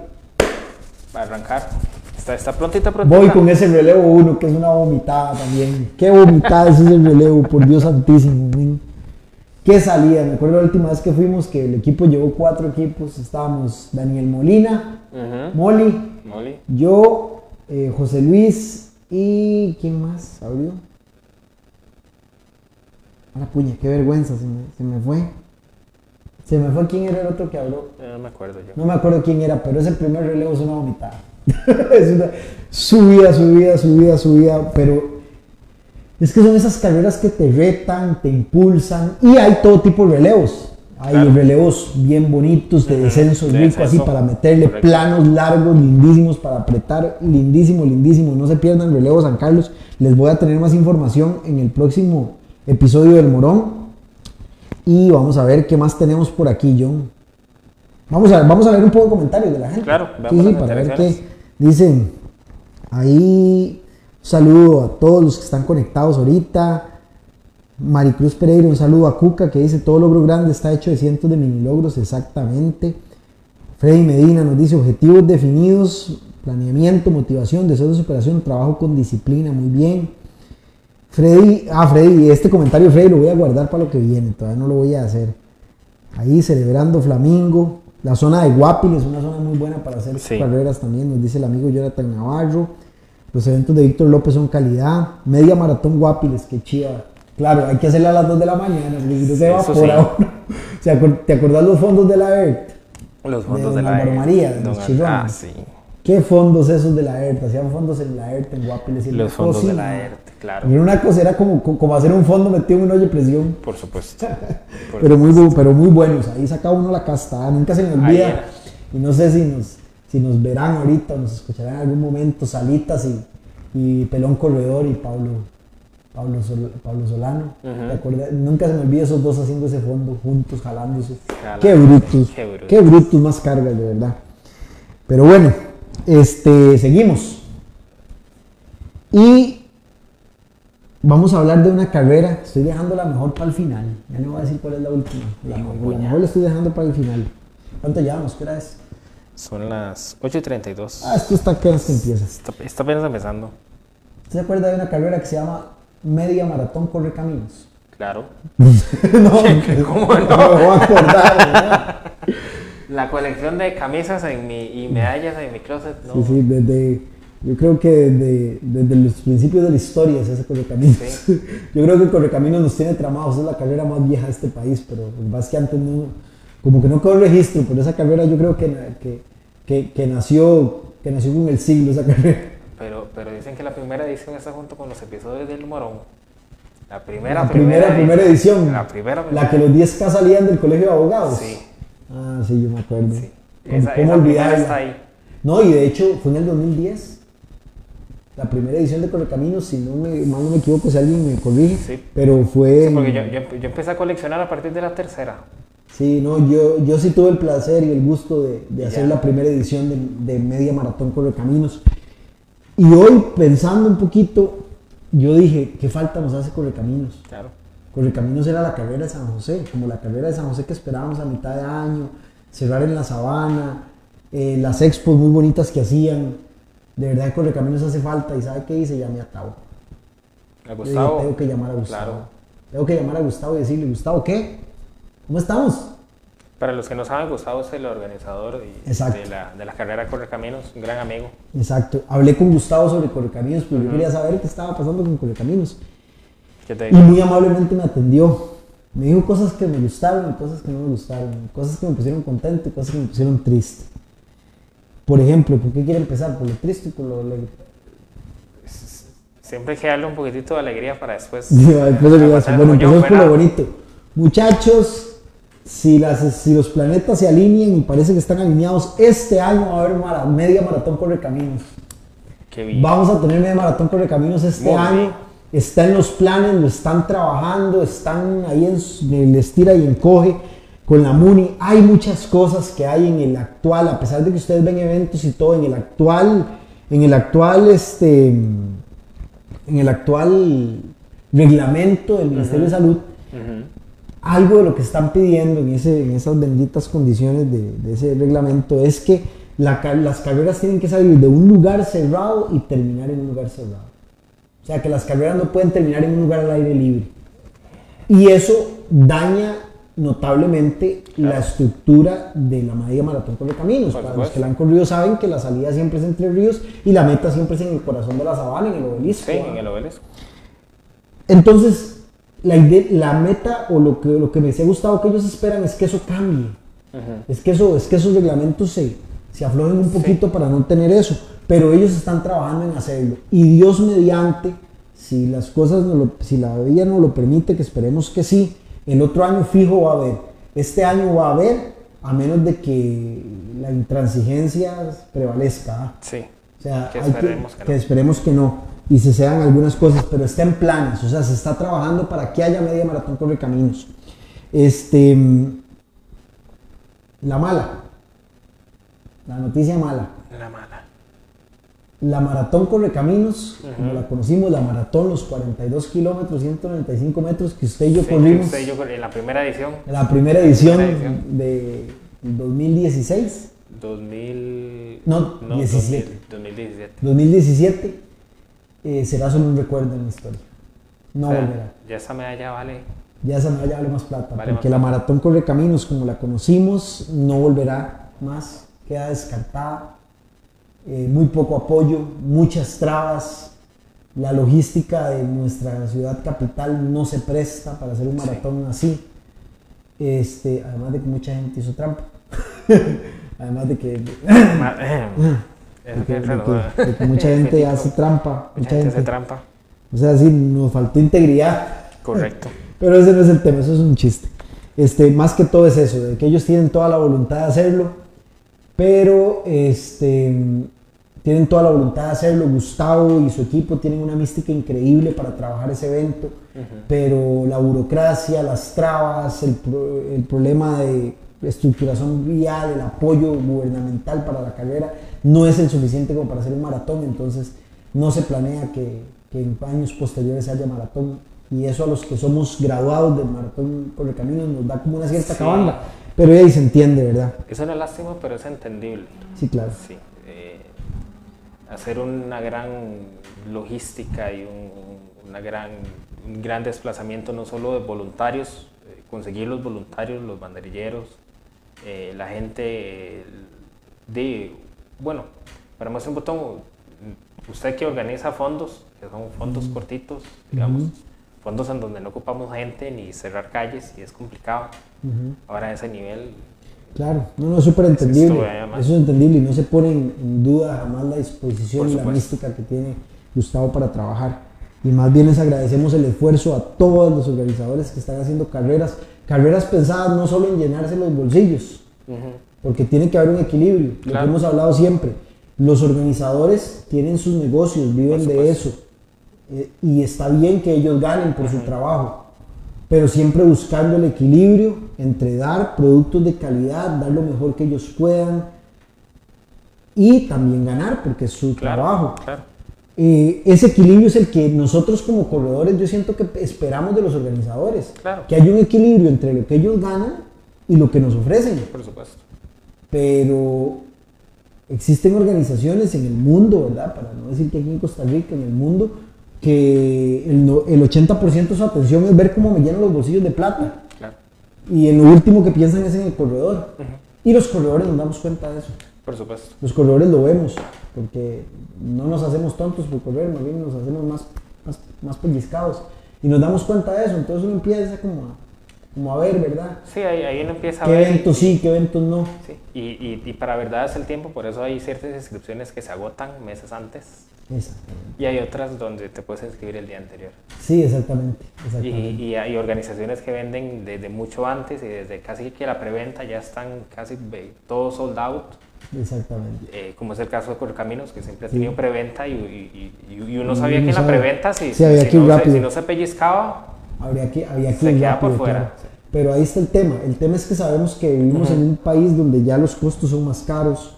Para arrancar. Está, está prontita, prontita. Voy con ese relevo 1, que es una vomitada también. Qué vomitada es ese relevo, por Dios santísimo. men. Qué salida. Me acuerdo la última vez que fuimos que el equipo llevó cuatro equipos. Estábamos Daniel Molina, Molly. yo, eh, José Luis y. ¿Quién más abrió? A la puña, qué vergüenza, se me, se me fue. Se me fue quién era el otro que habló. No me acuerdo yo. No me acuerdo quién era, pero ese primer relevo es una vomitada. es una subida, subida, subida, subida, pero es que son esas carreras que te retan, te impulsan y hay todo tipo de relevos. Hay Claro. relevos bien bonitos de descenso de rico, así para meterle correcto. planos largos, lindísimos para apretar, lindísimo, lindísimo. No se pierdan relevo San Carlos. Les voy a tener más información en el próximo episodio del Morón. Y vamos a ver qué más tenemos por aquí, John. Vamos a, vamos a ver un poco de comentarios de la gente. Claro, sí, para ver qué. Dicen. Ahí, un saludo a todos los que están conectados ahorita. Maricruz Pereira, un saludo a Cuca que dice: Todo logro grande está hecho de cientos de mini logros, exactamente. Freddy Medina nos dice: Objetivos definidos, planeamiento, motivación, deseo de superación, trabajo con disciplina, muy bien. Freddy, ah, Freddy, este comentario, Freddy, lo voy a guardar para lo que viene, todavía no lo voy a hacer. Ahí celebrando Flamingo, la zona de Guapil es una zona muy buena para hacer Sí. carreras también, nos dice el amigo Jonathan Navarro. Los eventos de Víctor López son calidad. Media maratón Guapiles, qué chiva. Claro, hay que hacerla a las 2 de la mañana, porque no se evapora uno. O sea, ¿Te acordás los fondos de la ERT? Los De fondos don de, la ERT. María, de los chirrones. Ah, sí. ¿Qué fondos esos de la ERT? Hacían fondos en la ERT, en Guapiles. y en Los la fondos de cocina. la ERT, claro. Era una cosa, era como, como hacer un fondo metido en un hoyo de presión. Por supuesto. Por Pero muy, bu- pero muy buenos. Ahí saca uno la casta. ah, Nunca se me olvida. Y no sé si nos, si nos verán ahorita nos escucharán en algún momento. Salitas y, y Pelón Corredor y Pablo, Pablo, Sol- Pablo Solano. Nunca se me olvida esos dos haciendo ese fondo juntos, jalándose. Jalando. Qué brutos. Qué brutos. Qué brutos más cargas, de verdad. Pero bueno, este, seguimos. Y vamos a hablar de una carrera. Estoy dejando la mejor para el final. Ya no voy a decir cuál es la última. La, Hijo mejor la estoy dejando para el final. ¿Cuánto llevamos? ¿Qué hora es? Son las 8 y 32. Ah, esto está apenas que empieza. Está, está apenas empezando. ¿Usted se acuerda de una carrera que se llama Media Maratón Corre Caminos? Claro. no, ¿Cómo no me voy a acordar. La colección de camisas en mi, y medallas en mi closet, ¿no? Sí, sí, desde, yo creo que desde, desde los principios de la historia es ese Correcaminos. Sí. Yo creo que Correcaminos nos tiene tramados, es la carrera más vieja de este país, pero lo que antes no, como que no quedó registro, pero esa carrera yo creo que, que, que, que nació, que nació con el siglo esa carrera. Pero, pero dicen que la primera edición está junto con los episodios del Morón. La primera, La primera, primera edición. La primera, La que los 10K salían del colegio de abogados. Sí, Ah, sí, yo me acuerdo. sí. ¿Cómo- Esa, cómo esa primera olvidarla? está ahí. No, y de hecho fue en el 2010. La primera edición de Correcaminos, si no me, mal no me equivoco, si alguien me corrige. Sí. Pero fue. Sí, porque yo, yo, yo empecé a coleccionar a partir de la tercera. Sí, no, yo, yo sí tuve el placer y el gusto de, de hacer Ya. la primera edición de, de Media Maratón Correcaminos. Y hoy, pensando un poquito, yo dije, ¿qué falta nos hace Correcaminos? Claro. Correcaminos era la carrera de San José, como la carrera de San José que esperábamos a mitad de año, cerrar en la sabana, eh, las expos muy bonitas que hacían. De verdad que Correcaminos hace falta y ¿sabe qué hice? Llamé a Tavo. A dije, Gustavo. tengo que llamar a Gustavo. Claro. Tengo que llamar a Gustavo y decirle, Gustavo, ¿qué? ¿Cómo estamos? Para los que no saben, Gustavo es el organizador Exacto. de la, de la carrera Correcaminos, un gran amigo. Exacto. Hablé con Gustavo sobre Correcaminos, pero yo quería saber qué estaba pasando con Correcaminos. ¿Qué te Y muy amablemente me atendió. Me dijo cosas que me gustaron y cosas que no me gustaron. Cosas que me pusieron contento y cosas que me pusieron triste. Por ejemplo, ¿por qué quiere empezar? ¿Por lo triste y por lo alegre? Siempre hay que darle un poquitito de alegría para después. Sí, después de bueno, moñón, empecemos por lo bonito. Muchachos, si, las, si los planetas se alinean y parece que están alineados, este año va a haber mara- media maratón Correcaminos. Qué bien. Vamos a tener media maratón Correcaminos este Muy año. bien. Está en los planes, lo están trabajando, están ahí en, en el estira y encoge con la MUNI. Hay muchas cosas que hay en el actual, a pesar de que ustedes ven eventos y todo, en el actual, en el actual, este, en el actual reglamento del Ministerio de Salud, algo de lo que están pidiendo en, ese, en esas benditas condiciones de, de ese reglamento es que la las carreras tienen que salir de un lugar cerrado y terminar en un lugar cerrado. O sea, que las carreras no pueden terminar en un lugar al aire libre. Y eso daña notablemente la estructura de la media maratón por caminos. Para los que la han corrido saben que la salida siempre es entre ríos y la meta siempre es en el corazón de la sabana, en el obelisco. Sí, en el obelisco. Entonces, la, ide- la meta o lo que, lo que me decía Gustavo que ellos esperan es que eso cambie. Es que, eso, es que esos reglamentos se, se aflojen un poquito para no tener eso. Pero ellos están trabajando en hacerlo. Y Dios mediante, si las cosas, no lo- si la vida nos lo permite, que esperemos que sí, el otro año fijo va a haber. Este año va a haber, a menos de que la intransigencia prevalezca. ¿ah? Sí. O sea, Que hay esperemos que no. que esperemos que no. Y se sean algunas cosas, pero está en planes. O sea, se está trabajando para que haya media maratón corre caminos. Este. mm, La mala. La noticia mala. La mala. La maratón corre caminos, como la conocimos, la maratón, los 42 kilómetros, 195 metros que usted y yo Sí, corrimos usted y yo en la primera edición, en la primera edición, Primera edición. de 2016, 2000. No, 17. 2000, 2017. 2017, eh, será solo un recuerdo en la historia. No O sea, volverá. Ya esa medalla vale. Ya esa medalla vale más plata, Vale porque más la maratón corre caminos como la conocimos no volverá más, queda descartada. Eh, muy poco apoyo, muchas trabas. La logística de nuestra ciudad capital no se presta para hacer un maratón así. Este, además de que mucha gente hizo trampa. además de que, Ma- Eso de que- que de raro, que- ¿verdad? de que mucha gente hace trampa. Mucha gente hace trampa. O sea, sí, nos faltó integridad. Correcto. Pero ese no es el tema, eso es un chiste. Este, más que todo es eso, de que ellos tienen toda la voluntad de hacerlo, pero este, tienen toda la voluntad de hacerlo. Gustavo y su equipo tienen una mística increíble para trabajar ese evento, pero la burocracia, las trabas, el, pro- el problema de estructuración vial, el apoyo gubernamental para la carrera, no es el suficiente como para hacer un maratón, entonces no se planea que, que en años posteriores haya maratón. Y eso a los que somos graduados del maratón por el camino nos da como una cierta Sí. cabanga, pero ahí se entiende, ¿verdad? Es una lástima, pero es entendible. Sí, claro. Sí. Eh, hacer una gran logística y un, una gran, un gran desplazamiento no solo de voluntarios, eh, conseguir los voluntarios, los banderilleros, eh, la gente de, bueno, para más un botón, usted que organiza fondos, que son fondos cortitos, digamos, fondos en donde no ocupamos gente ni cerrar calles y es complicado. Ahora a ese nivel... Claro, no, no, es súper entendible. Eso es entendible y no se pone en, duda jamás la disposición y la mística que tiene Gustavo para trabajar. Y más bien les agradecemos el esfuerzo a todos los organizadores que están haciendo carreras, carreras pensadas no solo en llenarse los bolsillos, porque tiene que haber un equilibrio, lo que hemos hablado siempre. Los organizadores tienen sus negocios, viven de eso, eh, y está bien que ellos ganen por su trabajo, pero siempre buscando el equilibrio entre dar productos de calidad, dar lo mejor que ellos puedan y también ganar porque es su trabajo. Eh, ese equilibrio es el que nosotros como corredores yo siento que esperamos de los organizadores, que haya un equilibrio entre lo que ellos ganan y lo que nos ofrecen. Por supuesto. Pero existen organizaciones en el mundo, ¿verdad? Para no decir que aquí en Costa Rica, en el mundo, que el, el 80% de su atención es ver cómo me llenan los bolsillos de plata. Claro. Y en lo último que piensan es en el corredor. Y los corredores nos damos cuenta de eso. Por supuesto. Los corredores lo vemos, porque no nos hacemos tontos por correr, más bien nos hacemos más, más, más pellizcados. Y nos damos cuenta de eso, entonces uno empieza como a como a ver, ¿verdad? Sí, ahí, ahí uno empieza a ver. ¿Qué eventos sí, qué eventos no? Sí. Y, y, y, para verdad es el tiempo, por eso hay ciertas inscripciones que se agotan meses antes. Exactamente. Y hay otras donde te puedes inscribir el día anterior. Sí, exactamente. Y, y, hay organizaciones que venden desde mucho antes y desde casi que la preventa ya están casi todo sold out. Exactamente. Eh, como es el caso de Correcaminos, que siempre ha tenido preventa y, uno sabía que en la preventa, si, si, no se, si no se pellizcaba, habría que, había que ir rápido, fuera. Pero ahí está el tema. El tema es que sabemos que vivimos en un país donde ya los costos son más caros,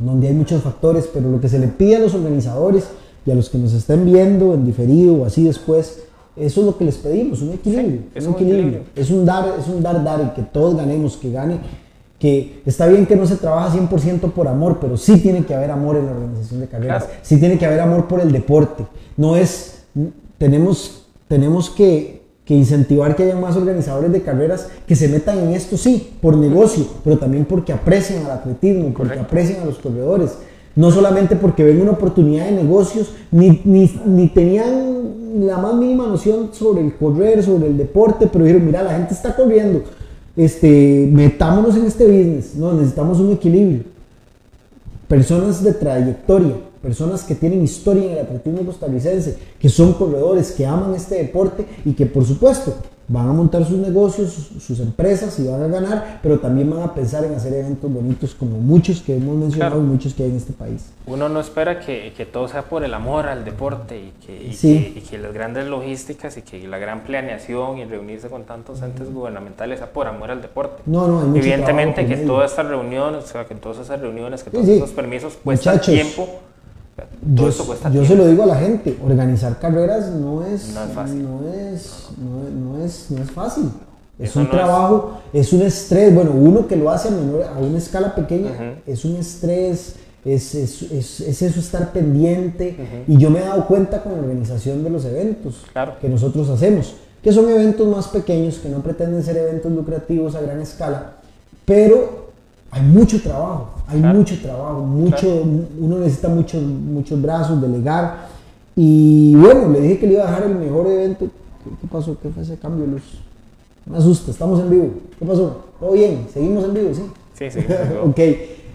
donde hay muchos factores, pero lo que se le pide a los organizadores y a los que nos estén viendo en diferido o así después, eso es lo que les pedimos, un equilibrio. es un, equilibrio. Es un dar, es un dar, dar y que todos ganemos, que gane. Que está bien que no se trabaja 100% por amor, pero sí tiene que haber amor en la organización de carreras. Sí tiene que haber amor por el deporte. No es, tenemos, tenemos que, que incentivar que haya más organizadores de carreras que se metan en esto, sí, por negocio, pero también porque aprecian al atletismo, porque aprecian a los corredores. No solamente porque ven una oportunidad de negocios, ni, ni, tenían la más mínima noción sobre el correr, sobre el deporte, pero dijeron, mira, la gente está corriendo, este, metámonos en este business, no, necesitamos un equilibrio. Personas de trayectoria, personas que tienen historia en el atletismo costarricense, que son corredores, que aman este deporte y que por supuesto van a montar sus negocios, sus, empresas y van a ganar, pero también van a pensar en hacer eventos bonitos como muchos que hemos mencionado y muchos que hay en este país. Uno no espera que, que todo sea por el amor al deporte y que, y, que, las grandes logísticas y que la gran planeación y reunirse con tantos entes gubernamentales sea por amor al deporte. No, no, hay Evidentemente que todas estas reuniones, o sea, que todas esas reuniones, que todos esos permisos cuestan tiempo yo, se lo digo a la gente, organizar carreras no es, no es fácil. No es, no, es, no es fácil. Es un trabajo, es... un estrés. Bueno, uno que lo hace a, menor, a una escala pequeña, es un estrés, es, es, es, eso estar pendiente. Y yo me he dado cuenta con la organización de los eventos que nosotros hacemos, que son eventos más pequeños, que no pretenden ser eventos lucrativos a gran escala, pero hay mucho trabajo, hay mucho trabajo, mucho, uno necesita muchos, muchos brazos, delegar. Y bueno, le dije que le iba a dejar el mejor evento. ¿Qué, pasó? ¿Qué fue ese cambio de luz? Me asusta, estamos en vivo. ¿Qué pasó? ¿Todo bien? ¿Seguimos en vivo? Sí. Sí, sí. ok,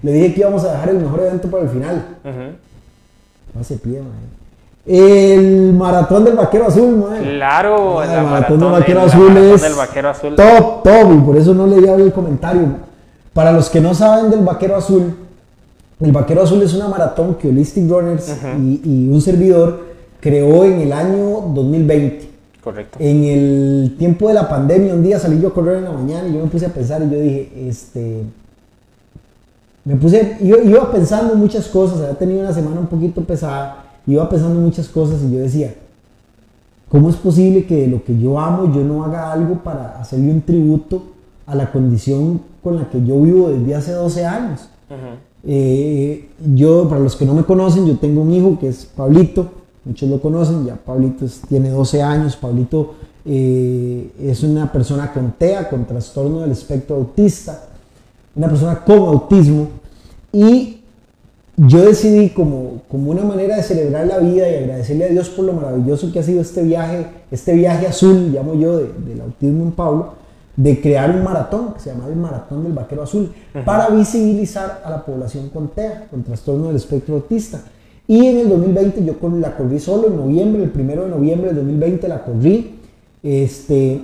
le dije que íbamos a dejar el mejor evento para el final. No se pie, El maratón del vaquero azul, man. Claro, el maratón, del vaquero azul es del vaquero azul. top, top, y por eso no le di el comentario para los que no saben del Vaquero Azul, el Vaquero Azul es una maratón que Holistic Runners y, un servidor creó en el año 2020. Correcto. En el tiempo de la pandemia, un día salí yo a correr en la mañana y yo me puse a pensar y yo dije, este, me puse, yo iba pensando muchas cosas, había tenido una semana un poquito pesada, iba pensando muchas cosas y yo decía, ¿cómo es posible que de lo que yo amo yo no haga algo para hacerle un tributo a la condición con la que yo vivo desde hace 12 años. Eh, yo, para los que no me conocen, yo tengo un hijo que es Pablito, muchos lo conocen, ya Pablito tiene 12 años, Pablito eh, es una persona con TEA, con trastorno del espectro autista. una persona con autismo y yo decidí como, como una manera de celebrar la vida y agradecerle a Dios por lo maravilloso que ha sido este viaje, este viaje azul, llamo yo, de- del autismo en Pablo, de crear un maratón que se llama el Maratón del Vaquero Azul, para visibilizar a la población con TEA, con trastorno del espectro autista. Y en el 2020 yo la corrí solo, en noviembre, el primero de noviembre del 2020 la corrí, este,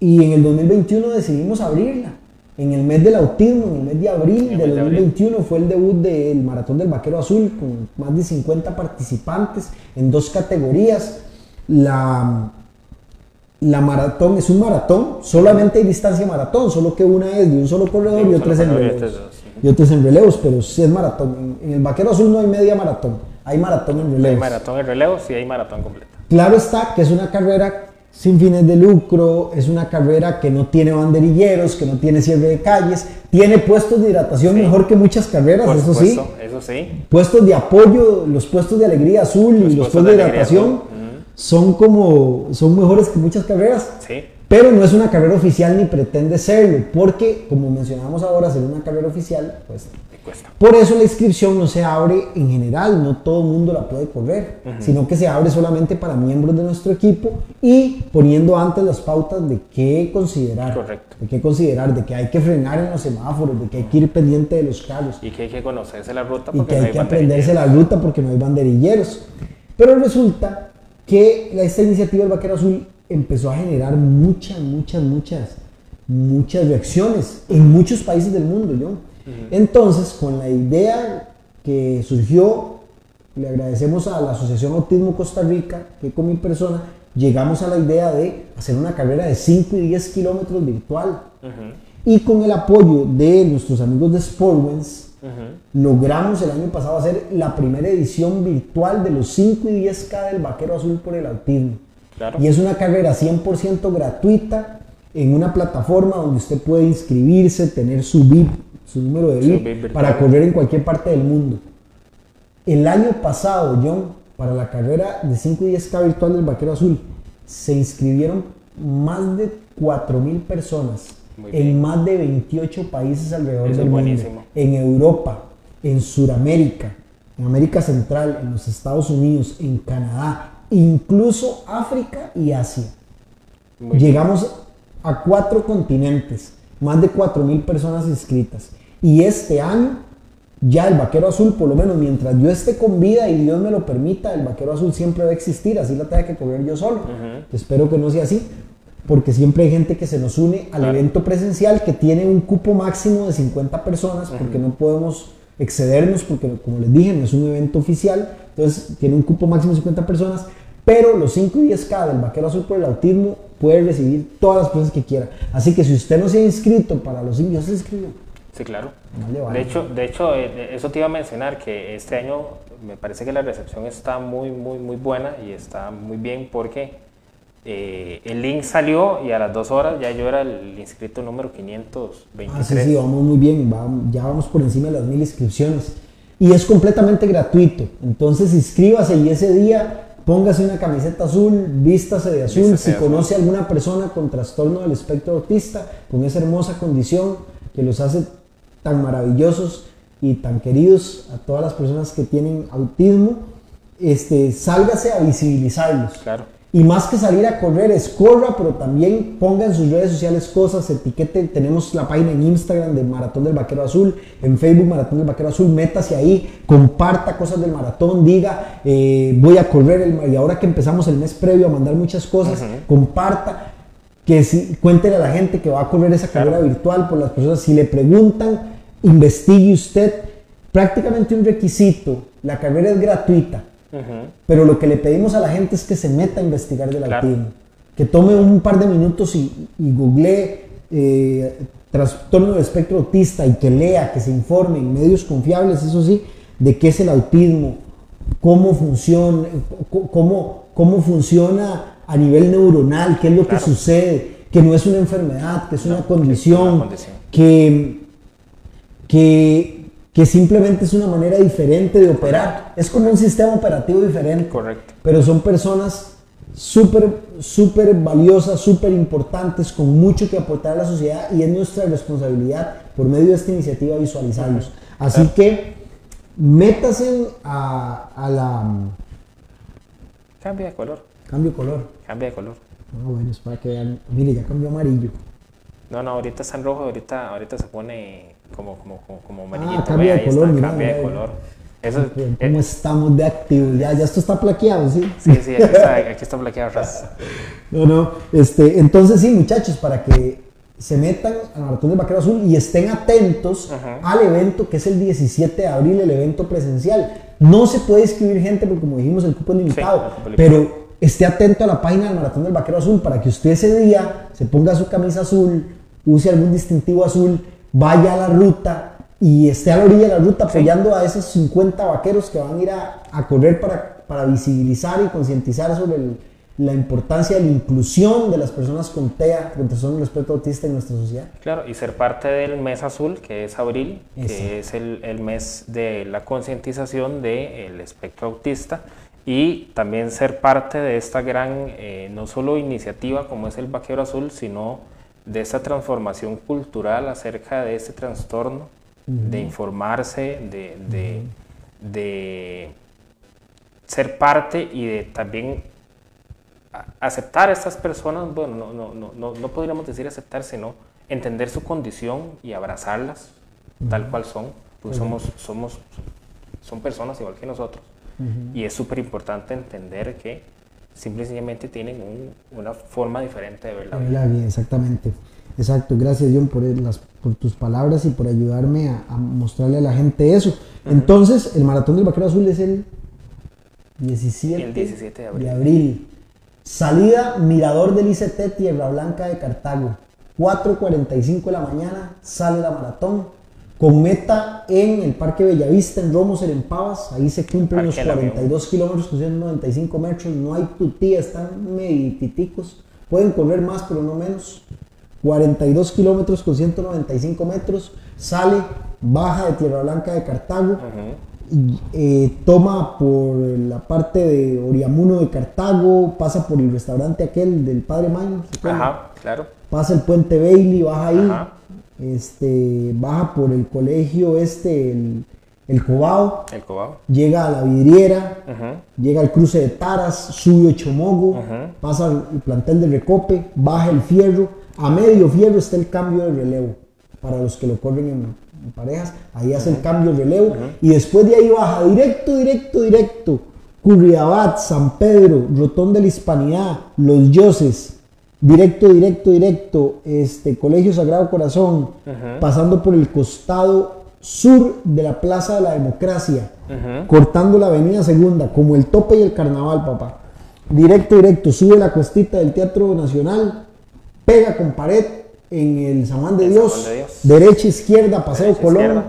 y en el 2021 decidimos abrirla. En el mes del autismo, en el mes de abril del de abril. 2021 fue el debut del Maratón del Vaquero Azul con más de 50 participantes en dos categorías. La, la maratón es un maratón, solamente hay distancia maratón, solo que una es de un solo corredor Sí, y otra es en relevos. otra es dos, sí. Y otra es en relevos, pero sí es maratón. En, en el Vaquero Azul no hay media maratón, hay maratón en Hay relevos. maratón en relevos y hay maratón completa. Claro está que es una carrera sin fines de lucro, es una carrera que no tiene banderilleros, que no tiene cierre de calles, tiene puestos de hidratación Sí. mejor que muchas carreras, Por eso sí. eso sí. Puestos de apoyo, los puestos de alegría azul y Los los puestos de, hidratación azul. Son como, son mejores que muchas carreras. Sí. Pero no es una carrera oficial ni pretende serlo, porque como mencionamos ahora, ser una carrera oficial, pues cuesta. por eso la inscripción no se abre en general, no todo el mundo la puede correr, sino que se abre solamente para miembros de nuestro equipo y poniendo antes las pautas de qué considerar. Correcto. De qué considerar, de que hay que frenar en los semáforos, de que hay que ir pendiente de los carros Y que hay que conocerse la ruta y porque que no hay hay que aprenderse la ruta porque no hay banderilleros. Pero resulta que esta iniciativa del Vaquero Azul empezó a generar muchas, muchas, muchas, muchas reacciones en muchos países del mundo, ¿no? Entonces, con la idea que surgió, le agradecemos a la Asociación Autismo Costa Rica, que con mi persona llegamos a la idea de hacer una carrera de 5 y 10 kilómetros virtual. Y con el apoyo de nuestros amigos de Sportwens, logramos el año pasado hacer la primera edición virtual de los 5 y 10K del Vaquero Azul por el Autismo. Claro. Y es una carrera 100% gratuita en una plataforma donde usted puede inscribirse, tener su VIP, su número de VIP, para correr en cualquier parte del mundo. El año pasado, John, para la carrera de 5 y 10K virtual del Vaquero Azul, se inscribieron más de 4.000 personas Muy en bien. más de 28 países alrededor Eso del mundo. buenísimo. En Europa, en Sudamérica, en América Central, en los Estados Unidos, en Canadá, incluso África y Asia. Muy bien. Llegamos a cuatro continentes, más de 4.000 personas inscritas. Y este año, ya el Vaquero Azul, por lo menos mientras yo esté con vida y Dios me lo permita, el Vaquero Azul siempre va a existir, así la tenga que correr yo solo. Espero que no sea así, porque siempre hay gente que se nos une al Claro. evento presencial que tiene un cupo máximo de 50 personas, porque no podemos excedernos, porque como les dije, no es un evento oficial, entonces tiene un cupo máximo de 50 personas, pero los 5 y 10K del Vaquero Azul por el Autismo puede recibir todas las personas que quiera. Así que si usted no se ha inscrito para los 5, ya se inscribió. Sí, claro. Vale. De hecho, de hecho eh, eso te iba a mencionar, que este año me parece que la recepción está muy, muy, muy buena y está muy bien porque eh, el link salió y a las dos horas ya yo era el inscrito número 523. Ah, sí, sí, vamos muy bien, vamos- ya vamos por encima de las mil inscripciones. Y es completamente gratuito. Entonces inscríbase y ese día póngase una camiseta azul, vístase de azul. Vístase si de azul. conoce a alguna persona con trastorno del espectro autista, con esa hermosa condición que los hace tan maravillosos y tan queridos a todas las personas que tienen autismo, este, sálgase a visibilizarlos. Claro. Y más que salir a correr, es corra, pero también ponga en sus redes sociales cosas, etiquete, tenemos la página en Instagram de Maratón del Vaquero Azul, en Facebook Maratón del Vaquero Azul, métase ahí, comparta cosas del maratón, diga, eh, voy a correr, el, y ahora que empezamos el mes previo a mandar muchas cosas, comparta, que si, cuéntele a la gente que va a correr esa Claro. carrera virtual por las personas, si le preguntan, investigue usted, prácticamente un requisito, la carrera es gratuita, pero lo que le pedimos a la gente es que se meta a investigar del Claro. autismo. Que tome un par de minutos y, y googlee eh, trastorno del espectro autista y que lea, que se informe en medios confiables, eso sí, de qué es el autismo, cómo funciona, c- cómo, cómo funciona a nivel neuronal, qué es lo Claro. que sucede, que no es una enfermedad, que es No, una que es una condición, condición. que, que, que simplemente es una manera diferente de operar. Es como un sistema operativo diferente. Correcto. Pero son personas súper, súper valiosas, súper importantes, con mucho que aportar a la sociedad y es nuestra responsabilidad por medio de esta iniciativa visualizarlos. Así que métase a, a la... Cambia de color. Cambio de color. Cambia de color. Ah, bueno, es para que vean. Mire, ya cambió amarillo. No, no, ahorita está en rojo, ahorita, ahorita se pone como, como, como, como amarillito. Ah, cambia de color, está, cambia de color. Eso, ¿Cómo eh, estamos de activos? Ya, ya esto está plaqueado, ¿sí? sí, sí, aquí está, aquí está plaqueado. No, no. Este, entonces sí, muchachos, para que se metan al Maratón del Vaquero Azul y estén atentos Ajá. al evento que es el 17 de abril, el evento presencial. No se puede inscribir gente porque como dijimos el cupo es limitado, el cupo es limitado. pero esté atento a la página del Maratón del Vaquero Azul para que usted ese día se ponga su camisa azul, use algún distintivo azul, vaya a la ruta y esté a la orilla de la ruta apoyando a esos 50 vaqueros que van a ir a, a correr para, para visibilizar y concientizar sobre el- la importancia de la inclusión de las personas con TEA, con trastorno del espectro autista en nuestra sociedad. Claro, y ser parte del mes azul, que es abril, que es el, el mes de la concientización del espectro autista, y también ser parte de esta gran, eh, no solo iniciativa como es el Vaquero Azul, sino de esta transformación cultural acerca de este trastorno, de informarse, de, de- de ser parte y de también aceptar a estas personas, bueno, no, no, no, no, no podríamos decir aceptar, sino entender su condición y abrazarlas tal cual son, porque somos, somos, son personas igual que nosotros. Y es súper importante entender que simple y sencillamente tienen un- una forma diferente de ver la vida. La vida, exactamente. Exacto, gracias John por, las, por tus palabras y por ayudarme a, a mostrarle a la gente eso. Entonces, el Maratón del Vaquero Azul es el 17, El 17 de abril. abril. Salida Mirador del ICT Tierra Blanca de Cartago. 4.45 de la mañana sale la maratón. Con meta en el Parque Bellavista, en Romoser, en Pavas. Ahí se cumplen los Parque del Avión. 42 kilómetros con 195 metros. No hay tutía, están medititicos. Pueden correr más, pero no menos. 42 kilómetros con 195 metros. Sale, baja de Tierra Blanca de Cartago. y, eh, toma por la parte de Oriamuno de Cartago, pasa por el restaurante aquel del Padre Mayo, ¿se acuerdan? Ajá, claro. pasa el puente Bailey, baja ahí, Ajá. Este, baja por el colegio este, el, el Cobao, El Cobao. llega a la vidriera, llega al cruce de Taras, sube Chomogo, Ujú. pasa el plantel de Recope, baja el fierro, a medio fierro está el cambio de relevo. Para los que lo corren en, en parejas, ahí hace el cambio de relevo. Y después de ahí baja directo, directo, directo, Curriabat, San Pedro, Rotón de la Hispanidad, Los Yoses, directo, directo, directo, este, Colegio Sagrado Corazón, pasando por el costado sur de la Plaza de la Democracia, cortando la Avenida Segunda, como el tope y el carnaval, papá. Directo, directo, sube la cuestita del Teatro Nacional, pega con pared en el Samán de, de Dios. derecha, izquierda, Paseo Derecha, Colón, izquierda.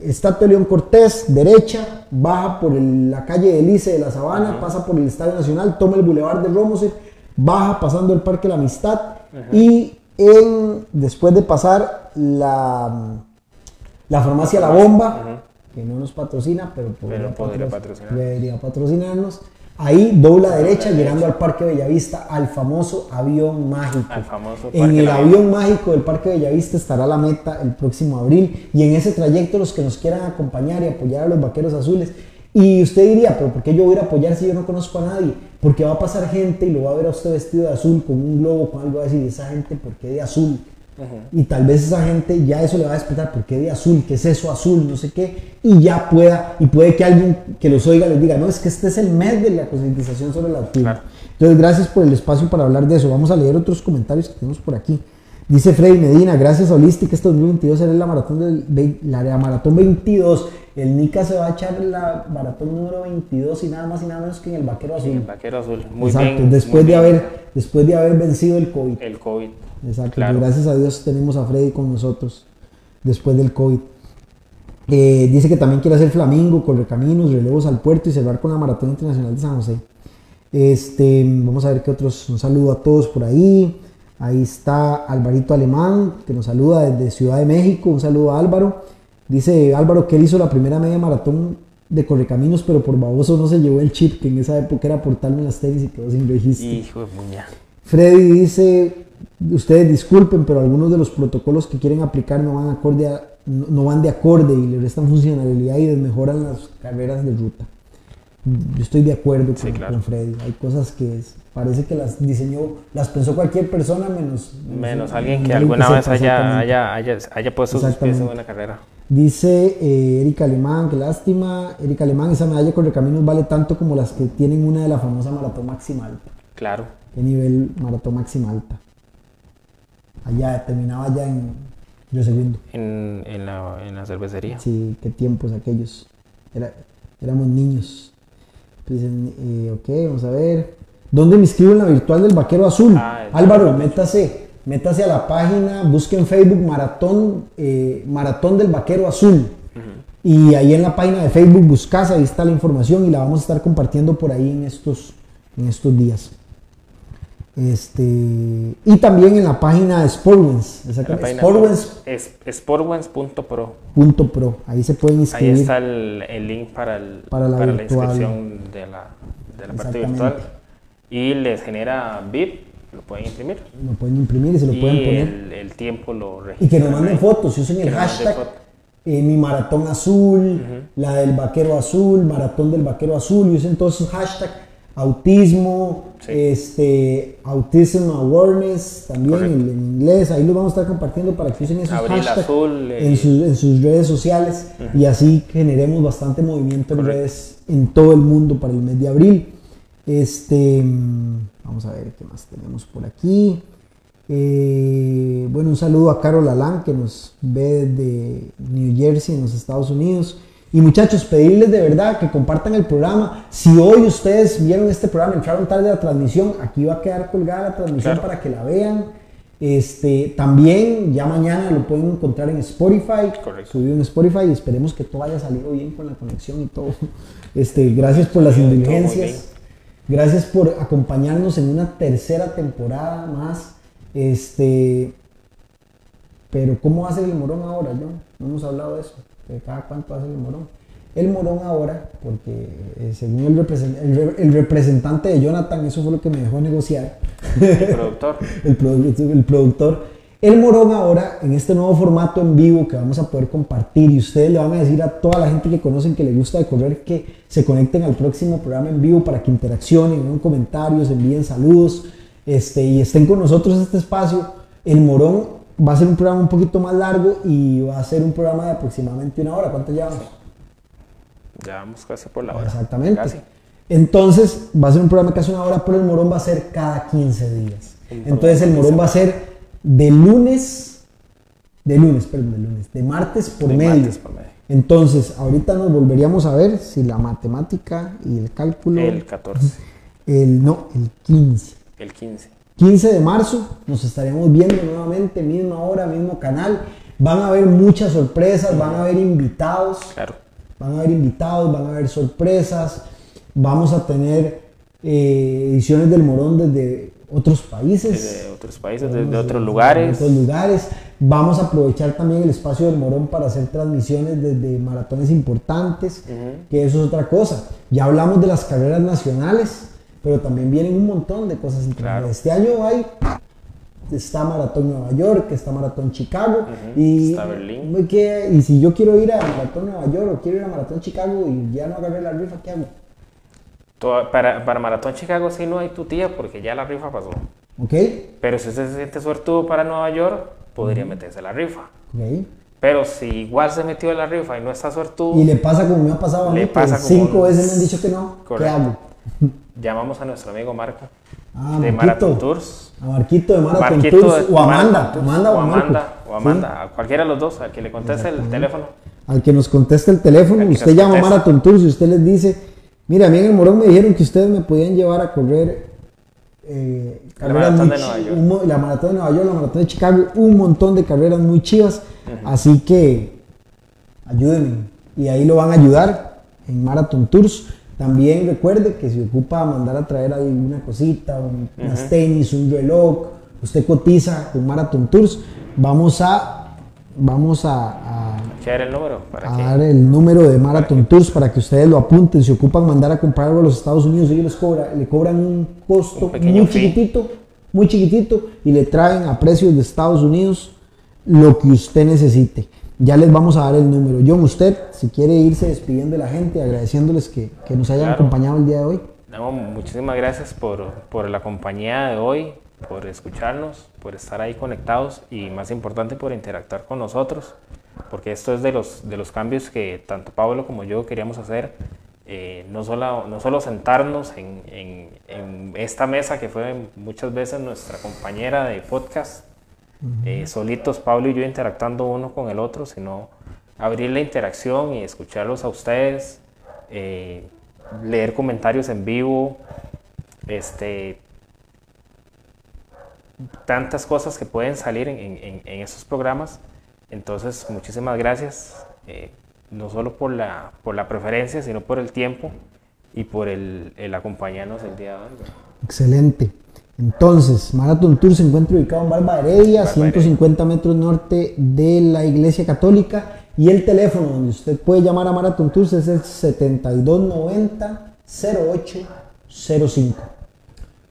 Estatua de León Cortés, derecha, baja por el- la calle de Lice de la Sabana, pasa por el Estadio Nacional, toma el Boulevard de Romoser, baja pasando el Parque La Amistad y en, después de pasar la, la farmacia La Bomba, que no nos patrocina, pero podría, podría patroc- patrocinar. debería patrocinarnos, ahí dobla derecha llegando al Parque Bellavista, al famoso avión mágico. Al famoso En el La avión mágico del Parque Bellavista estará la meta el próximo abril y en ese trayecto los que nos quieran acompañar y apoyar a los Vaqueros Azules. Y usted diría, pero ¿por qué yo voy a ir a apoyar si yo no conozco a nadie? Porque va a pasar gente y lo va a ver a usted vestido de azul con un globo, con algo así, y esa gente, ¿por qué de azul? Y tal vez esa gente ya eso le va a despertar, ¿por qué de azul? ¿Qué es eso azul? No sé qué. Y ya pueda, y puede que alguien que los oiga les diga, no, es que este es el mes de la concientización sobre el autismo. Claro. Entonces, gracias por el espacio para hablar de eso. Vamos a leer otros comentarios que tenemos por aquí. Dice Freddy Medina, gracias a Holística, este 2022 será la maratón, del, la, la maratón 22. El Nica se va a echar la maratón número 22 y nada más y nada menos que en el Vaquero Azul. El vaquero azul. Muy Exacto, bien. después, muy de bien. haber, después de haber vencido el COVID. El COVID. Exacto, Claro. gracias a Dios tenemos a Freddy con nosotros después del COVID. Eh, dice que también quiere hacer flamingo, correcaminos, relevos al puerto y cerrar con la Maratón Internacional de San José. Este, vamos a ver qué otros. Un saludo a todos por ahí. Ahí está Alvarito Alemán, que nos saluda desde Ciudad de México. Un saludo a Álvaro. Dice Álvaro que él hizo la primera media maratón de Correcaminos, pero por baboso no se llevó el chip, que en esa época era portarme las tenis y quedó sin registro. Hijo de muña. Freddy dice, ustedes disculpen, pero algunos de los protocolos que quieren aplicar no van, acorde a- no no van de acorde y le restan funcionalidad y desmejoran las carreras de ruta. Yo estoy de acuerdo Sí, con, claro. con Freddy. Hay cosas que es- parece que las diseñó, las pensó cualquier persona menos... Menos alguien que alguna vez haya, haya, haya, haya puesto sus pies en una carrera. Dice eh, Erika Alemán, qué lástima. Erika Alemán, esa medalla con Recaminos vale tanto como las que tienen una de la famosa maratón máxima alta. Claro. ¿Qué nivel maratón máxima alta? Allá, terminaba ya en yo segundo. En, en, la, en la cervecería. Sí, qué tiempos aquellos. Era- éramos niños. Dicen, eh, ok, vamos a ver. ¿Dónde me inscribo en la virtual del Vaquero Azul? Ah, Álvaro, métase. Métase a la página, busque en Facebook Maratón, eh, Maratón del Vaquero Azul. Y ahí en la página de Facebook buscas, ahí está la información y la vamos a estar compartiendo por ahí en estos, en estos días. Este, y también en la página de La sportwens.pro, es sportwens.pro. ahí se pueden Ahí inscribir. está el, el link para, el, Para la virtual. inscripción de la, de la parte virtual. Y les genera VIP, lo pueden imprimir. Lo pueden imprimir y se lo y pueden poner. el, el tiempo lo registran. Y que nos manden ahí. fotos, usen el hashtag eh, mi maratón azul, la del vaquero azul, maratón del vaquero azul, y usen todos esos hashtags, autismo, Sí. este, autism awareness, también en, en inglés, ahí lo vamos a estar compartiendo para que usen esos Abril hashtags azul, eh, en, sus, en sus redes sociales y así generemos bastante movimiento en redes en todo el mundo para el mes de abril. Este, mm, vamos a ver qué más tenemos por aquí. Eh, bueno, un saludo a Carol Alán que nos ve desde New Jersey, en los Estados Unidos. Y muchachos, pedirles de verdad que compartan el programa. Si hoy ustedes vieron este programa, entraron tarde a la transmisión, aquí va a quedar colgada la transmisión Claro. para que la vean. Este, también ya mañana lo pueden encontrar en Spotify, Correcto. subido en Spotify y esperemos que todo haya salido bien con la conexión y todo. Este, gracias por las indulgencias. Gracias por acompañarnos en una tercera temporada más. Este, pero ¿cómo hace el morón ahora, John? No hemos hablado de eso. De cada cuánto hace el morón. El morón ahora, porque eh, según el, el re- el representante de Jonathan, eso fue lo que me dejó negociar, El productor. el, produ- el productor, el morón ahora, en este nuevo formato en vivo que vamos a poder compartir y ustedes le van a decir a toda la gente que conocen que le gusta de correr que se conecten al próximo programa en vivo para que interaccionen, envíen comentarios, envíen saludos este, y estén con nosotros en este espacio. El morón va a ser un programa un poquito más largo y va a ser un programa de aproximadamente una hora. ¿Cuánto llevamos? Ya vamos casi por la hora. Exactamente. Casi. Entonces, va a ser un programa hace una hora, pero el morón va a ser cada 15 días. Entonces, el morón va a ser de lunes, de lunes, perdón, de lunes, de martes por De medio. martes por medio. Entonces, ahorita nos volveríamos a ver si la matemática y el cálculo. El 14. el- no, el 15. El 15. 15 de marzo nos estaremos viendo nuevamente, misma hora, mismo canal. Van a haber muchas sorpresas, van a haber invitados. Claro. Van a haber invitados, van a haber sorpresas, vamos a tener eh, ediciones del Morón desde otros países. Desde otros países, desde otros lugares. otros lugares. Vamos a aprovechar también el espacio del Morón para hacer transmisiones desde maratones importantes, que eso es otra cosa. Ya hablamos de las carreras nacionales, pero también vienen un montón de cosas internacionales. Este año hay está Maratón Nueva York, está Maratón Chicago y, Está Berlín. ¿qué- y si yo quiero ir a Maratón Nueva York o quiero ir a Maratón Chicago y ya no agarré la rifa, ¿qué hago? Toda- para, para Maratón Chicago sí no hay tu tía porque ya la rifa pasó. ¿Ok? Pero si usted se siente suertudo para Nueva York, podría meterse a la rifa. Ok. Pero si igual se metió a la rifa y no está suertudo, Y le pasa como me ha pasado a mí, Le que pasa como cinco veces me han dicho que no, ¿qué Correcto. hago? Llamamos a nuestro amigo Marco Ah, de. Marathon Tours. A Marquito de Marathon Marquito Tours, de o Amanda, Tours, Amanda o. Amanda, o Amanda, Sí. a cualquiera de los dos, al que le conteste el teléfono. Al que nos conteste el teléfono, usted llama a. Marathon Tours y usted les dice, mira, a mí en el Morón me dijeron que ustedes me podían llevar a correr eh, carreras maratón muy de Nueva York. un la maratón de Nueva York, la maratón de Chicago, un montón de carreras muy chivas, así que ayúdenme y ahí lo van a ayudar en Marathon Tours. También recuerde que si ocupa mandar a traer ahí una cosita, un- unas tenis, un reloj, usted cotiza con Marathon Tours, vamos a, vamos a, a el número. Para a dar el número de Marathon Tours para que ustedes lo apunten. Si ocupan mandar a comprar algo a los Estados Unidos, ellos les cobra, le cobran un costo Un muy fee. chiquitito, muy chiquitito y le traen a precios de Estados Unidos lo que usted necesite. Ya les vamos a dar el número. John, usted, si quiere irse despidiendo de la gente, agradeciéndoles que, que nos hayan Claro. acompañado el día de hoy. No, muchísimas gracias por, por la compañía de hoy, por escucharnos, por estar ahí conectados y más importante por interactuar con nosotros, porque esto es de los, de los cambios que tanto Pablo como yo queríamos hacer, eh, no, solo, no solo sentarnos en, en- en esta mesa que fue muchas veces nuestra compañera de podcast, eh, solitos Pablo y yo interactuando uno con el otro, sino abrir la interacción y escucharlos a ustedes, eh, leer comentarios en vivo, este, tantas cosas que pueden salir en, en- esos programas. Entonces, muchísimas gracias, eh, no solo por la, por la preferencia, sino por el tiempo y por el, el acompañarnos el día de hoy. Excelente. Entonces, Marathon Tour se encuentra ubicado en Barba Heredia, Barba 150 metros norte de la Iglesia Católica. Y el teléfono donde usted puede llamar a Marathon Tours es el 7290-0805.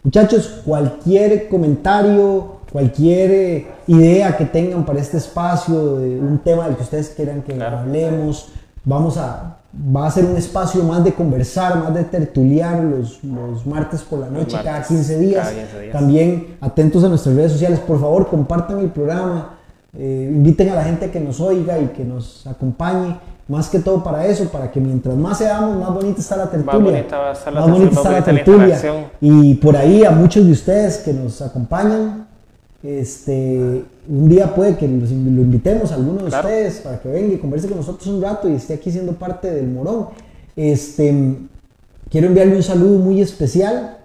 Muchachos, cualquier comentario, cualquier eh, idea que tengan para este espacio, de un tema del que ustedes quieran que Claro. hablemos, vamos a, va a ser un espacio más de conversar, más de tertuliar los, los martes por la noche, cada martes, 15 días. cada 15 días. También atentos a nuestras redes sociales, por favor, compartan el programa, eh, inviten a la gente que nos oiga y que nos acompañe. Más que todo para eso, para que mientras más seamos, más bonita está la tertulia. bonita va a estar la Más bonita tertulia, está la más la. Y por ahí a muchos de ustedes que nos acompañan, este, un día puede que lo invitemos a alguno de Claro. ustedes para que venga y converse con nosotros un rato y esté aquí siendo parte del Morón. Este, quiero enviarle un saludo muy especial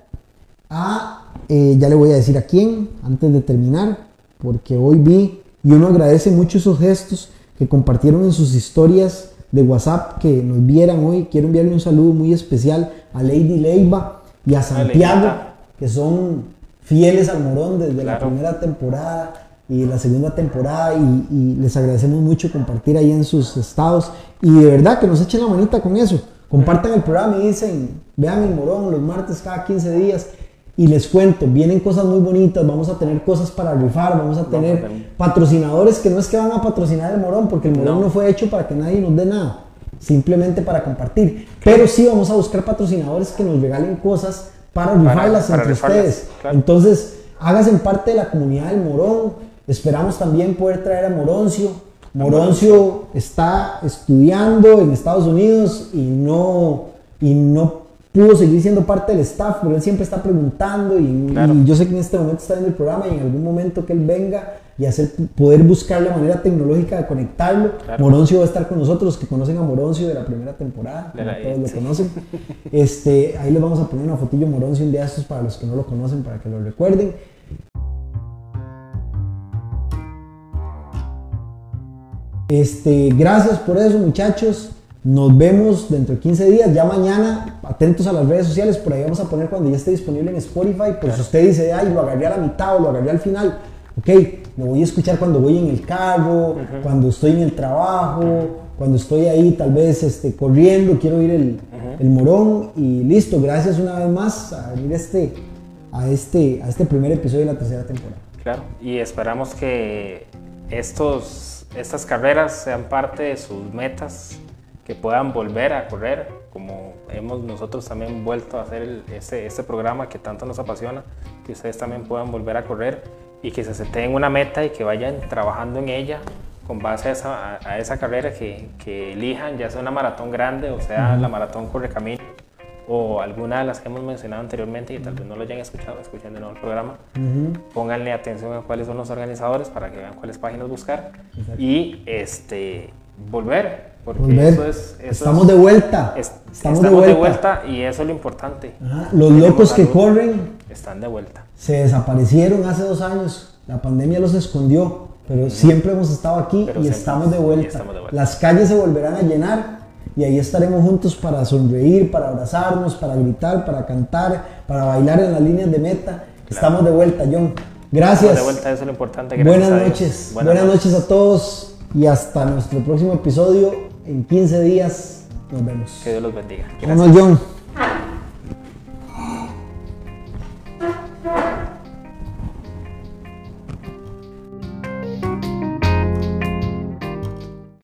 a, eh, ya le voy a decir a quién, antes de terminar, porque hoy vi y uno agradece mucho esos gestos que compartieron en sus historias de WhatsApp que nos vieran hoy. Quiero enviarle un saludo muy especial a Lady Leiva y a Santiago, que son fieles al Morón desde la primera temporada y la segunda temporada y, y les agradecemos mucho compartir ahí en sus estados y de verdad que nos echen la manita con eso. Compartan el programa y dicen, vean el Morón los martes cada 15 días y les cuento, vienen cosas muy bonitas, vamos a tener cosas para rifar, vamos a tener tener- patrocinadores que no es que van a patrocinar el Morón, porque el Morón no, No. fue hecho para que nadie nos dé nada, simplemente para compartir. Pero sí vamos a buscar patrocinadores que nos regalen cosas para rifarlas entre rifarlas, ustedes. claro. Entonces, háganse parte de la comunidad del Morón. Esperamos también poder traer a Moroncio. Moroncio está estudiando en Estados Unidos y no, y no pudo seguir siendo parte del staff, pero él siempre está preguntando y, Claro. y yo sé que en este momento está viendo el programa y en algún momento que él venga y hacer, poder buscar la manera tecnológica de conectarlo. Claro. Moroncio va a estar con nosotros, los que conocen a Moroncio de la primera temporada, la- todos lo conocen. Este, ahí les vamos a poner una fotillo Moroncio un día estos para los que no lo conocen, para que lo recuerden. Este, gracias por eso, muchachos. Nos vemos dentro de 15 días. Ya mañana, atentos a las redes sociales. Por ahí vamos a poner cuando ya esté disponible en Spotify. Pues si usted dice, ay, lo agarré a la mitad o lo agarré al final. Ok, lo voy a escuchar cuando voy en el carro, cuando estoy en el trabajo, cuando estoy ahí tal vez este, corriendo, quiero ir el, el morón. Y listo, gracias una vez más a venir este, a, este, a este primer episodio de la tercera temporada. Claro, y esperamos que estos, estas carreras sean parte de sus metas, que puedan volver a correr, como hemos nosotros también vuelto a hacer el- este, este programa que tanto nos apasiona, que ustedes también puedan volver a correr y que se seten una meta y que vayan trabajando en ella con base a esa, a- esa carrera que, que elijan, ya sea una maratón grande o sea la maratón Correcamino o alguna de las que hemos mencionado anteriormente y tal vez no lo hayan escuchado, escuchen de nuevo el programa. Pónganle atención a cuáles son los organizadores para que vean cuáles páginas buscar y este volver, porque Volver. eso es... eso estamos es- de vuelta. es- estamos, estamos, de de vuelta. y eso es lo importante. Ajá, Los Tenemos locos que corren Están de vuelta. se desaparecieron hace dos años. La pandemia los escondió, pero siempre hemos estado aquí Pero y estamos de vuelta. estamos de vuelta. Las calles se volverán a llenar y ahí estaremos juntos para sonreír, para abrazarnos, para gritar, para cantar, para bailar en las líneas de meta. Estamos de vuelta, John. Gracias. Estamos de vuelta, eso es lo importante. Buenas a Dios. noches. Buenas, noches a todos. y hasta nuestro próximo episodio en 15 días. Nos vemos. Que Dios los bendiga. Gracias. Vámonos, John.